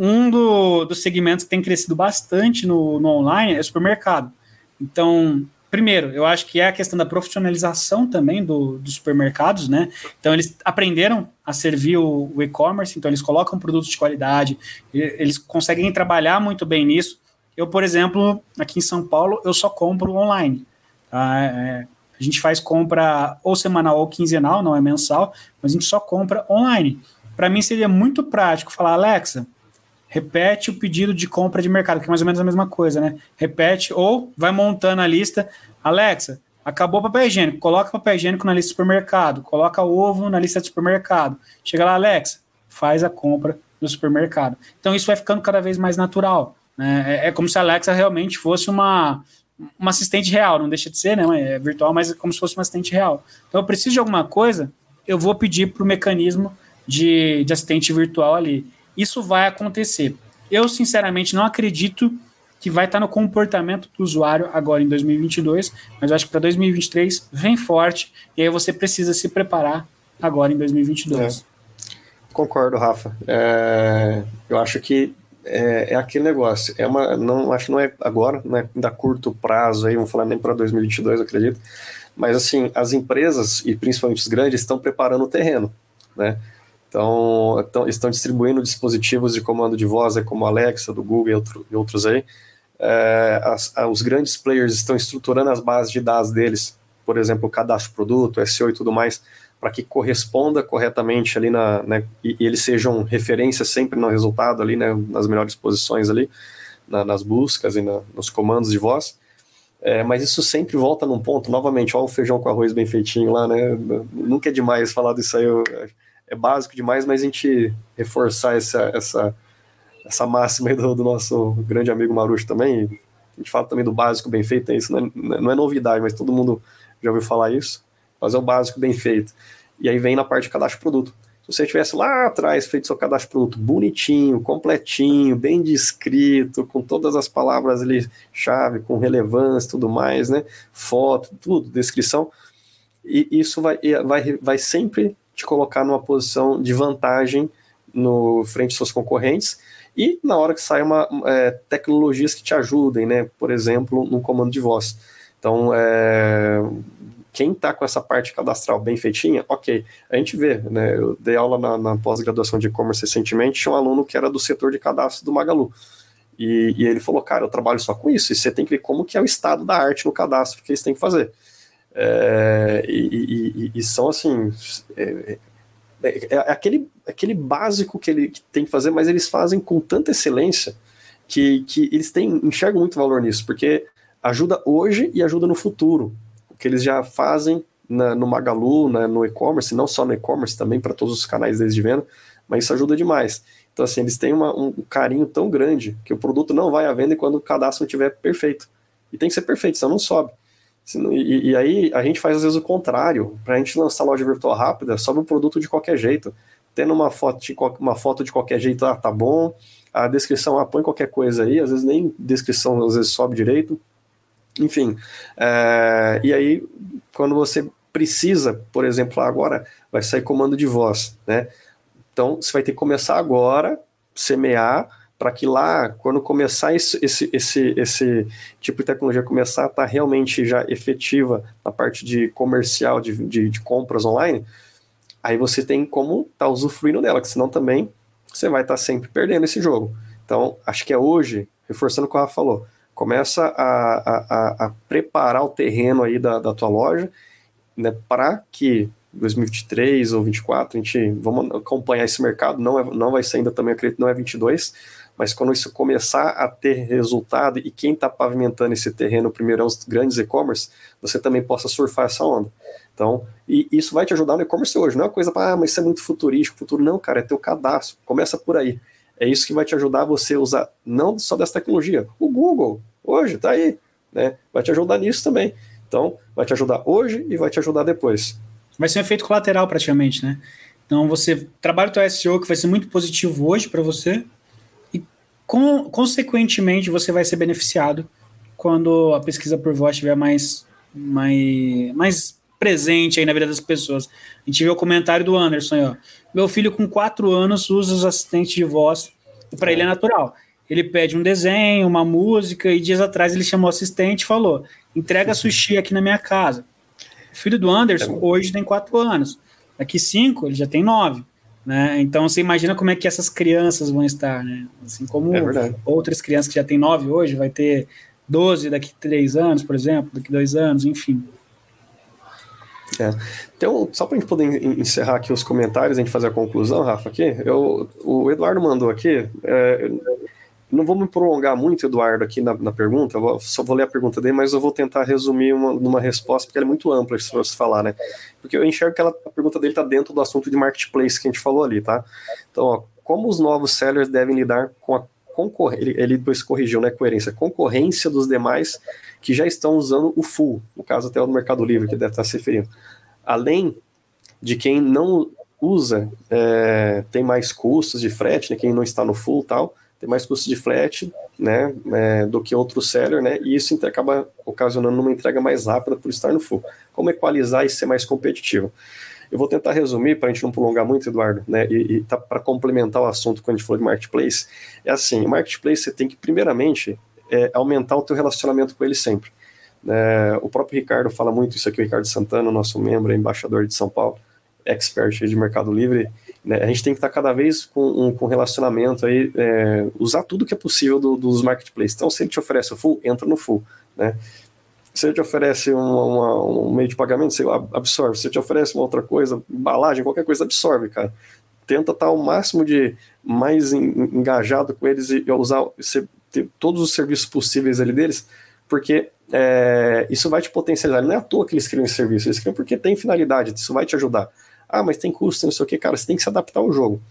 um do, dos segmentos que tem crescido bastante no, no online é o supermercado. Então, primeiro, eu acho que é a questão da profissionalização também do, dos supermercados, né? Então, eles aprenderam a servir o, o e-commerce, então eles colocam produtos de qualidade, eles conseguem trabalhar muito bem nisso. Eu, por exemplo, aqui em São Paulo, eu só compro online. Tá? É, a gente faz compra ou semanal ou quinzenal, não é mensal, mas a gente só compra online. Para mim seria muito prático falar, Alexa, repete o pedido de compra de mercado, que é mais ou menos a mesma coisa, né? Repete ou vai montando a lista. Alexa, acabou o papel higiênico, coloca papel higiênico na lista do supermercado, coloca ovo na lista do supermercado. Chega lá, Alexa, faz a compra do supermercado. Então isso vai ficando cada vez mais natural. Né? É, é como se a Alexa realmente fosse uma, uma assistente real, não deixa de ser, né? É virtual, mas é como se fosse uma assistente real. Então eu preciso de alguma coisa, eu vou pedir para o mecanismo de, de assistente virtual ali isso vai acontecer. Eu, sinceramente, não acredito que vai estar no comportamento do usuário agora em 2022, mas eu acho que para 2023 vem forte e aí você precisa se preparar agora em 2022. É. Concordo, Rafa. É, eu acho que é, é, aquele negócio. É uma, não acho que não é agora, não é da curto prazo aí, vamos falar nem para 2022, eu acredito. Mas assim, as empresas e principalmente os grandes estão preparando o terreno, né? Então, estão distribuindo dispositivos de comando de voz, como Alexa, do Google e, outro, e outros aí. É, as, os grandes players estão estruturando as bases de dados deles, por exemplo, o cadastro produto, SEO e tudo mais, para que corresponda corretamente ali na, né, e, e, eles sejam referência sempre no resultado ali, né, nas melhores posições ali, na, nas buscas e na, nos comandos de voz. É, mas isso sempre volta num ponto, novamente, olha o feijão com arroz bem feitinho lá, né? Nunca é demais falar disso aí. Eu, é básico demais, mas a gente reforçar essa, essa, essa máxima do, do nosso grande amigo Marucho também. A gente fala também do básico bem feito, isso não é, não é novidade, mas todo mundo já ouviu falar isso. Fazer o básico bem feito. E aí vem na parte de cadastro produto. Se você tivesse lá atrás feito seu cadastro produto bonitinho, completinho, bem descrito, com todas as palavras ali, chave, com relevância tudo mais, né? Foto, tudo, descrição. E isso vai, vai, vai sempre te colocar numa posição de vantagem no frente dos seus concorrentes e na hora que sai uma é, tecnologias que te ajudem, né? Por exemplo, no comando de voz. Então, é, quem está com essa parte cadastral bem feitinha, ok. A gente vê, né? Eu dei aula na, na pós-graduação de e-commerce recentemente, tinha um aluno que era do setor de cadastro do Magalu. E, e, ele falou, cara, eu trabalho só com isso, e você tem que ver como que é o estado da arte no cadastro que eles têm que fazer. É, e, e, e, são assim. É, é, é, aquele, aquele básico que ele tem que fazer, mas eles fazem com tanta excelência que, que eles têm, enxergam muito valor nisso, porque ajuda hoje e ajuda no futuro. O que eles já fazem na, no Magalu, né, no e-commerce, não só no e-commerce, também para todos os canais deles de venda, mas isso ajuda demais. Então, assim, eles têm uma, um carinho tão grande que o produto não vai à venda quando o cadastro estiver perfeito. E tem que ser perfeito, senão não sobe. E, e, aí a gente faz às vezes o contrário. Para a gente lançar loja virtual rápida, sobe o produto de qualquer jeito. tendo uma foto de, uma foto de qualquer jeito, ah, tá bom. A descrição, ah, põe qualquer coisa aí, às vezes nem descrição às vezes sobe direito. Enfim, é, e aí quando você precisa, por exemplo, agora vai sair comando de voz, né? Então você vai ter que começar agora, semear, para que lá, quando começar esse, esse, esse, esse tipo de tecnologia começar a estar tá realmente já efetiva na parte de comercial, de, de, de compras online, aí você tem como estar tá usufruindo dela, que senão também você vai estar tá sempre perdendo esse jogo. Então, acho que é hoje, reforçando o que o Rafa falou, começa a, a, a preparar o terreno aí da, da tua loja, né, para que 2023 ou 2024 a gente vamos acompanhar esse mercado, não, é, não vai ser ainda também, acredito, não é 22, mas quando isso começar a ter resultado e quem está pavimentando esse terreno primeiro é os grandes e-commerce, você também possa surfar essa onda. Então, e isso vai te ajudar no e-commerce hoje, não é coisa para, ah, mas isso é muito futurístico, futuro, não, cara, é teu cadastro, começa por aí. É isso que vai te ajudar você a usar, não só dessa tecnologia, o Google, hoje, tá aí, né, vai te ajudar nisso também. Então, vai te ajudar hoje e vai te ajudar depois. Vai ser um efeito colateral praticamente, né? Então, você trabalha o teu SEO que vai ser muito positivo hoje para você, consequentemente, você vai ser beneficiado quando a pesquisa por voz estiver mais, mais, mais presente aí na vida das pessoas. A gente viu o comentário do Anderson aí, ó. Meu filho com 4 anos usa os assistentes de voz, para ele é natural. Ele pede um desenho, uma música, e dias atrás ele chamou o assistente e falou: entrega sushi aqui na minha casa. O filho do Anderson é hoje tem 4 anos. Daqui 5, ele já tem 9. Né? Então você imagina como é que essas crianças vão estar, né? Assim como é outras crianças que já têm nove hoje, vai ter 12 daqui três anos, por exemplo, daqui dois anos, enfim. É. Então, só para a gente poder encerrar aqui os comentários, a gente fazer a conclusão, Rafa, aqui, eu, o Eduardo mandou aqui, é, não vou me prolongar muito, Eduardo, aqui na, na pergunta, vou, só vou ler a pergunta dele, mas eu vou tentar resumir uma, numa resposta, porque ela é muito ampla, se você falar, né? Porque eu enxergo que ela, a pergunta dele está dentro do assunto de marketplace que a gente falou ali, tá? Então, ó, como os novos sellers devem lidar com a concorrência, ele, ele depois corrigiu, né, coerência, concorrência dos demais que já estão usando o full, no caso até o Mercado Livre, que deve estar se referindo. Além de quem não usa, é, tem mais custos de frete, né, quem não está no full tal, tem mais custo de frete, né, é, do que outro seller, né, e isso acaba ocasionando uma entrega mais rápida por estar no full. Como equalizar e ser mais competitivo? Eu vou tentar resumir para a gente não prolongar muito, Eduardo, né, e, e tá para complementar o assunto quando a gente falou de marketplace. É assim, o marketplace você tem que primeiramente é, aumentar o teu relacionamento com ele sempre. É, o próprio Ricardo fala muito isso aqui, o Ricardo Santana, nosso membro, embaixador de São Paulo, expert de Mercado Livre, né, a gente tem que estar cada vez com um com relacionamento aí, é, usar tudo que é possível do, dos marketplaces. Então, se ele te oferece o full, entra no full, né? Se ele te oferece uma, uma, um meio de pagamento, você absorve. Se ele te oferece uma outra coisa, embalagem, qualquer coisa, absorve, cara. Tenta estar o máximo de mais engajado com eles e usar ter todos os serviços possíveis ali deles, porque é, isso vai te potencializar. Não é à toa que eles criam esse serviço, eles criam porque tem finalidade, isso vai te ajudar. Ah, mas tem custo, não sei o que, cara, você tem que se adaptar ao jogo.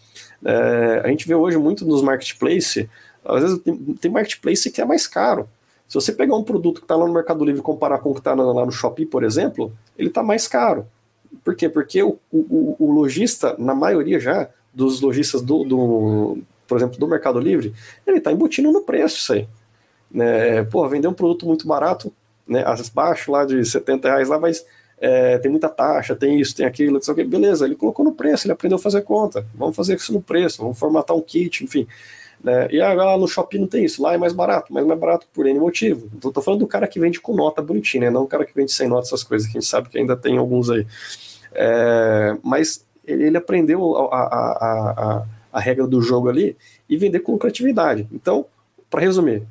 É, a gente vê hoje muito nos marketplace, às vezes tem, tem marketplace que é mais caro. Se você pegar um produto que está lá no Mercado Livre e comparar com o que está lá no Shopee, por exemplo, ele está mais caro. Por quê? Porque o, o, o, lojista, na maioria já, dos lojistas do, do por exemplo, do Mercado Livre, ele está embutindo no preço isso aí. Né? Pô, vender um produto muito barato, né, baixo lá de 70 reais lá, mas é, tem muita taxa, tem isso, tem aquilo, que, beleza, ele colocou no preço, ele aprendeu a fazer conta, vamos fazer isso no preço, vamos formatar um kit, enfim. Né? E agora no shopping não tem isso, lá é mais barato, mas mais barato por N motivo. Então, tô falando do cara que vende com nota bonitinha, né? não o cara que vende sem nota, essas coisas, que a gente sabe que ainda tem alguns aí. É, mas ele, ele aprendeu a, a, a, a, regra do jogo ali e vender com lucratividade. Então, para resumir,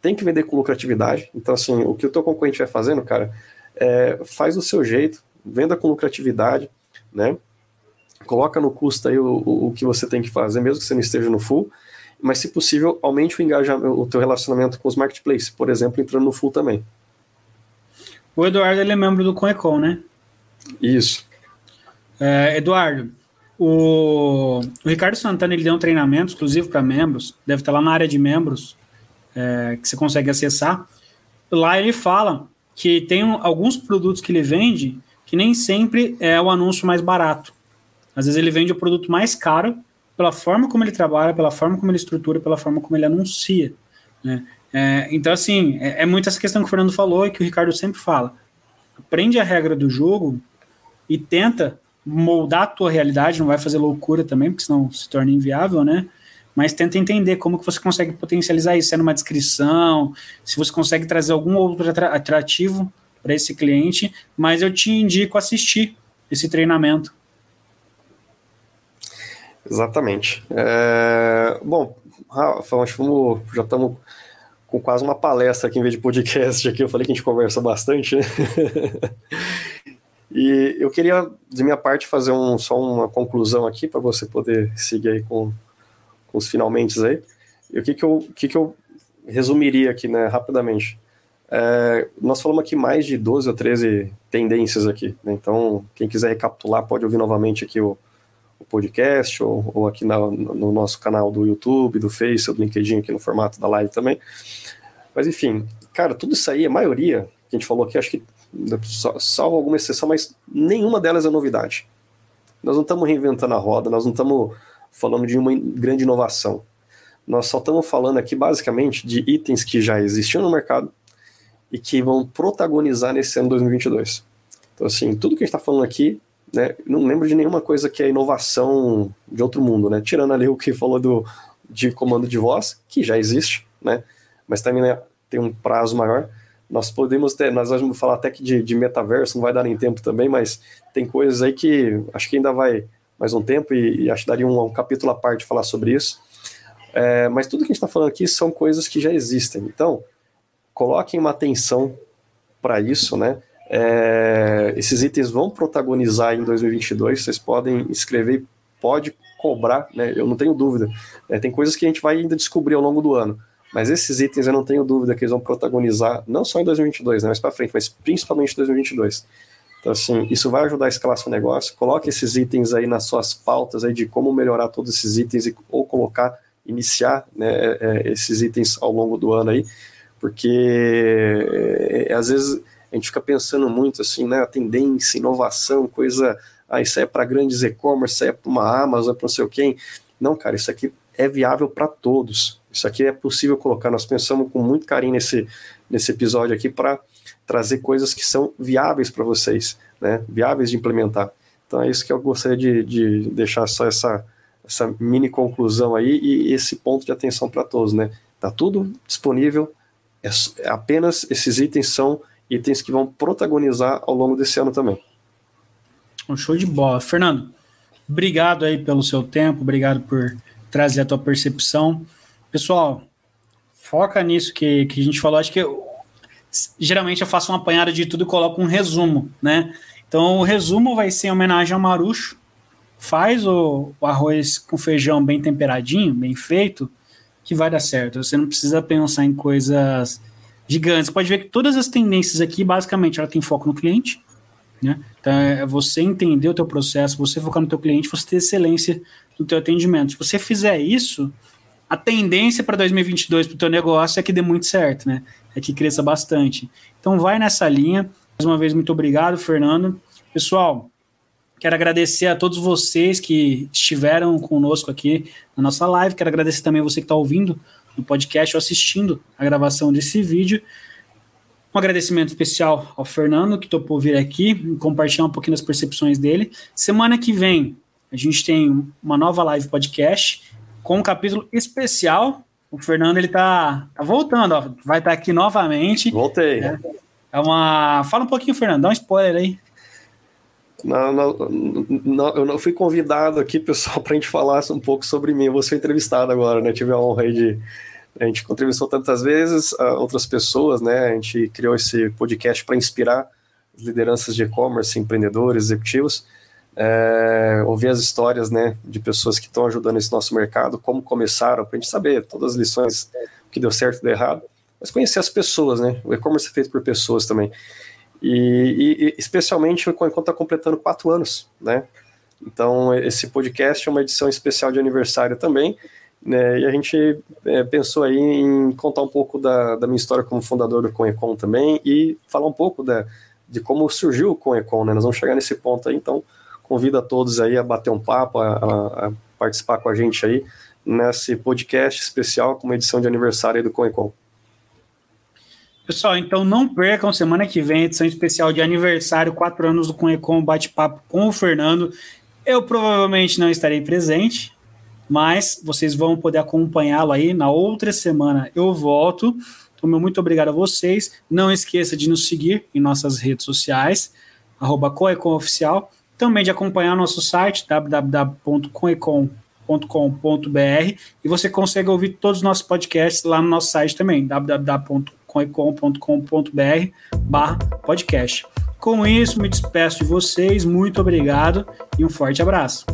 tem que vender com lucratividade. Então, assim, o que o teu concorrente vai fazendo, cara, é, faz do seu jeito, venda com lucratividade, né? Coloca no custo aí o, o, o, que você tem que fazer, mesmo que você não esteja no full, mas se possível, aumente o engajamento, o teu relacionamento com os marketplaces, por exemplo, entrando no full também. O Eduardo ele é membro do Conecon, né? Isso. É, Eduardo, o, o, Ricardo Santana ele deu um treinamento exclusivo para membros, deve estar lá na área de membros, é, que você consegue acessar. Lá ele fala que tem alguns produtos que ele vende que nem sempre é o anúncio mais barato. Às vezes ele vende o produto mais caro pela forma como ele trabalha, pela forma como ele estrutura, pela forma como ele anuncia. Né? É, então, assim, é, é muito essa questão que o Fernando falou e que o Ricardo sempre fala. Aprende a regra do jogo e tenta moldar a tua realidade, não vai fazer loucura também, porque senão se torna inviável, né? Mas tenta entender como que você consegue potencializar isso, se é numa descrição, se você consegue trazer algum outro atrativo para esse cliente, mas eu te indico assistir esse treinamento. Exatamente. É, bom, Rafa, acho que já estamos com quase uma palestra aqui em vez de podcast aqui. Eu falei que a gente conversa bastante, né? e eu queria, de minha parte, fazer um, só uma conclusão aqui para você poder seguir aí com, com os finalmente aí. E o que que eu, que que eu resumiria aqui, né, rapidamente? É, nós falamos aqui mais de 12 ou 13 tendências aqui, né? então quem quiser recapitular pode ouvir novamente aqui o, o podcast ou, ou aqui na, no nosso canal do YouTube, do Face, do LinkedIn aqui no formato da live também. Mas enfim, cara, tudo isso aí, a maioria que a gente falou aqui, acho que salvo alguma exceção, mas nenhuma delas é novidade. Nós não estamos reinventando a roda, nós não estamos falando de uma grande inovação. Nós só estamos falando aqui basicamente de itens que já existiam no mercado e que vão protagonizar nesse ano 2022. Então, assim, tudo que a gente está falando aqui né? Não lembro de nenhuma coisa que é inovação de outro mundo, né? Tirando ali o que falou do, de comando de voz, que já existe, né? Mas também né, tem um prazo maior. Nós podemos ter, nós vamos falar até que de, de metaverso, não vai dar nem tempo também, mas tem coisas aí que acho que ainda vai mais um tempo e, e acho que daria um, um capítulo à parte falar sobre isso. É, mas tudo que a gente está falando aqui são coisas que já existem. Então, coloquem uma atenção para isso, né? É, esses itens vão protagonizar em 2022, vocês podem escrever, pode cobrar, né? Eu não tenho dúvida. É, tem coisas que a gente vai ainda descobrir ao longo do ano, mas esses itens eu não tenho dúvida que eles vão protagonizar não só em 2022, né, mais para frente, mas principalmente em 2022. Então, assim, isso vai ajudar a escalar seu negócio. Coloque esses itens aí nas suas pautas aí de como melhorar todos esses itens e, ou colocar, iniciar né, é, é esses itens ao longo do ano aí, porque é, às vezes a gente fica pensando muito assim, né, tendência, inovação, coisa, ah, isso é para grandes e-commerce, isso é para uma Amazon, para não sei o quem. Não, cara, isso aqui é viável para todos. Isso aqui é possível colocar. Nós pensamos com muito carinho nesse, nesse episódio aqui para trazer coisas que são viáveis para vocês, né? Viáveis de implementar. Então é isso que eu gostaria de, de deixar só essa, essa mini conclusão aí e esse ponto de atenção para todos, né? Tá tudo disponível. É, é apenas esses itens são itens que vão protagonizar ao longo desse ano também. Um show de bola. Fernando, obrigado aí pelo seu tempo, obrigado por trazer a tua percepção. Pessoal, foca nisso que, que a gente falou. Acho que geralmente eu faço uma apanhada de tudo e coloco um resumo, né? Então o resumo vai ser em homenagem ao Marucho. Faz o, o arroz com feijão bem temperadinho, bem feito, que vai dar certo. Você não precisa pensar em coisas gigantes. Pode ver que todas as tendências aqui, basicamente, ela tem foco no cliente, né? Então, é você entender o teu processo, você focar no teu cliente, você ter excelência no teu atendimento. Se você fizer isso, a tendência para 2022 para o teu negócio é que dê muito certo, né? É que cresça bastante. Então, vai nessa linha. Mais uma vez, muito obrigado, Fernando. Pessoal, quero agradecer a todos vocês que estiveram conosco aqui na nossa live. Quero agradecer também você que está ouvindo no podcast ou assistindo a gravação desse vídeo. Um agradecimento especial ao Fernando, que topou vir aqui e compartilhar um pouquinho das percepções dele. Semana que vem, a gente tem uma nova live podcast com um capítulo especial. O Fernando, ele tá, tá voltando, ó, vai estar tá aqui novamente. Voltei. É, é uma... Fala um pouquinho, Fernando, dá um spoiler aí. Não, não, não, eu não fui convidado aqui, pessoal, para a gente falar um pouco sobre mim. Eu vou ser entrevistado agora, né? Tive a honra aí de. A gente contribuiu tantas vezes, a outras pessoas, né? A gente criou esse podcast para inspirar lideranças de e-commerce, empreendedores, executivos, é, ouvir as histórias, né, de pessoas que estão ajudando esse nosso mercado, como começaram, para a gente saber todas as lições que deu certo e deu errado, mas conhecer as pessoas, né? O e-commerce é feito por pessoas também. E, e especialmente enquanto está completando quatro anos, né? Então, esse podcast é uma edição especial de aniversário também, né? E a gente é, pensou aí em contar um pouco da, da minha história como fundador do Conecon também e falar um pouco da, de como surgiu o Conecon, né? Nós vamos chegar nesse ponto aí, então convido a todos aí a bater um papo, a, a, a participar com a gente aí nesse podcast especial com uma edição de aniversário do CoinCon. Pessoal, então não percam semana que vem edição especial de aniversário, quatro anos do CoinCon bate-papo com o Fernando. Eu provavelmente não estarei presente, mas vocês vão poder acompanhá-lo aí na outra semana. Eu volto. Então, meu muito obrigado a vocês. Não esqueça de nos seguir em nossas redes sociais, arroba Oficial. Também de acompanhar nosso site, www.coecon.com.br e você consegue ouvir todos os nossos podcasts lá no nosso site também, www.coecon.com.br barra podcast. Com isso, me despeço de vocês, muito obrigado e um forte abraço.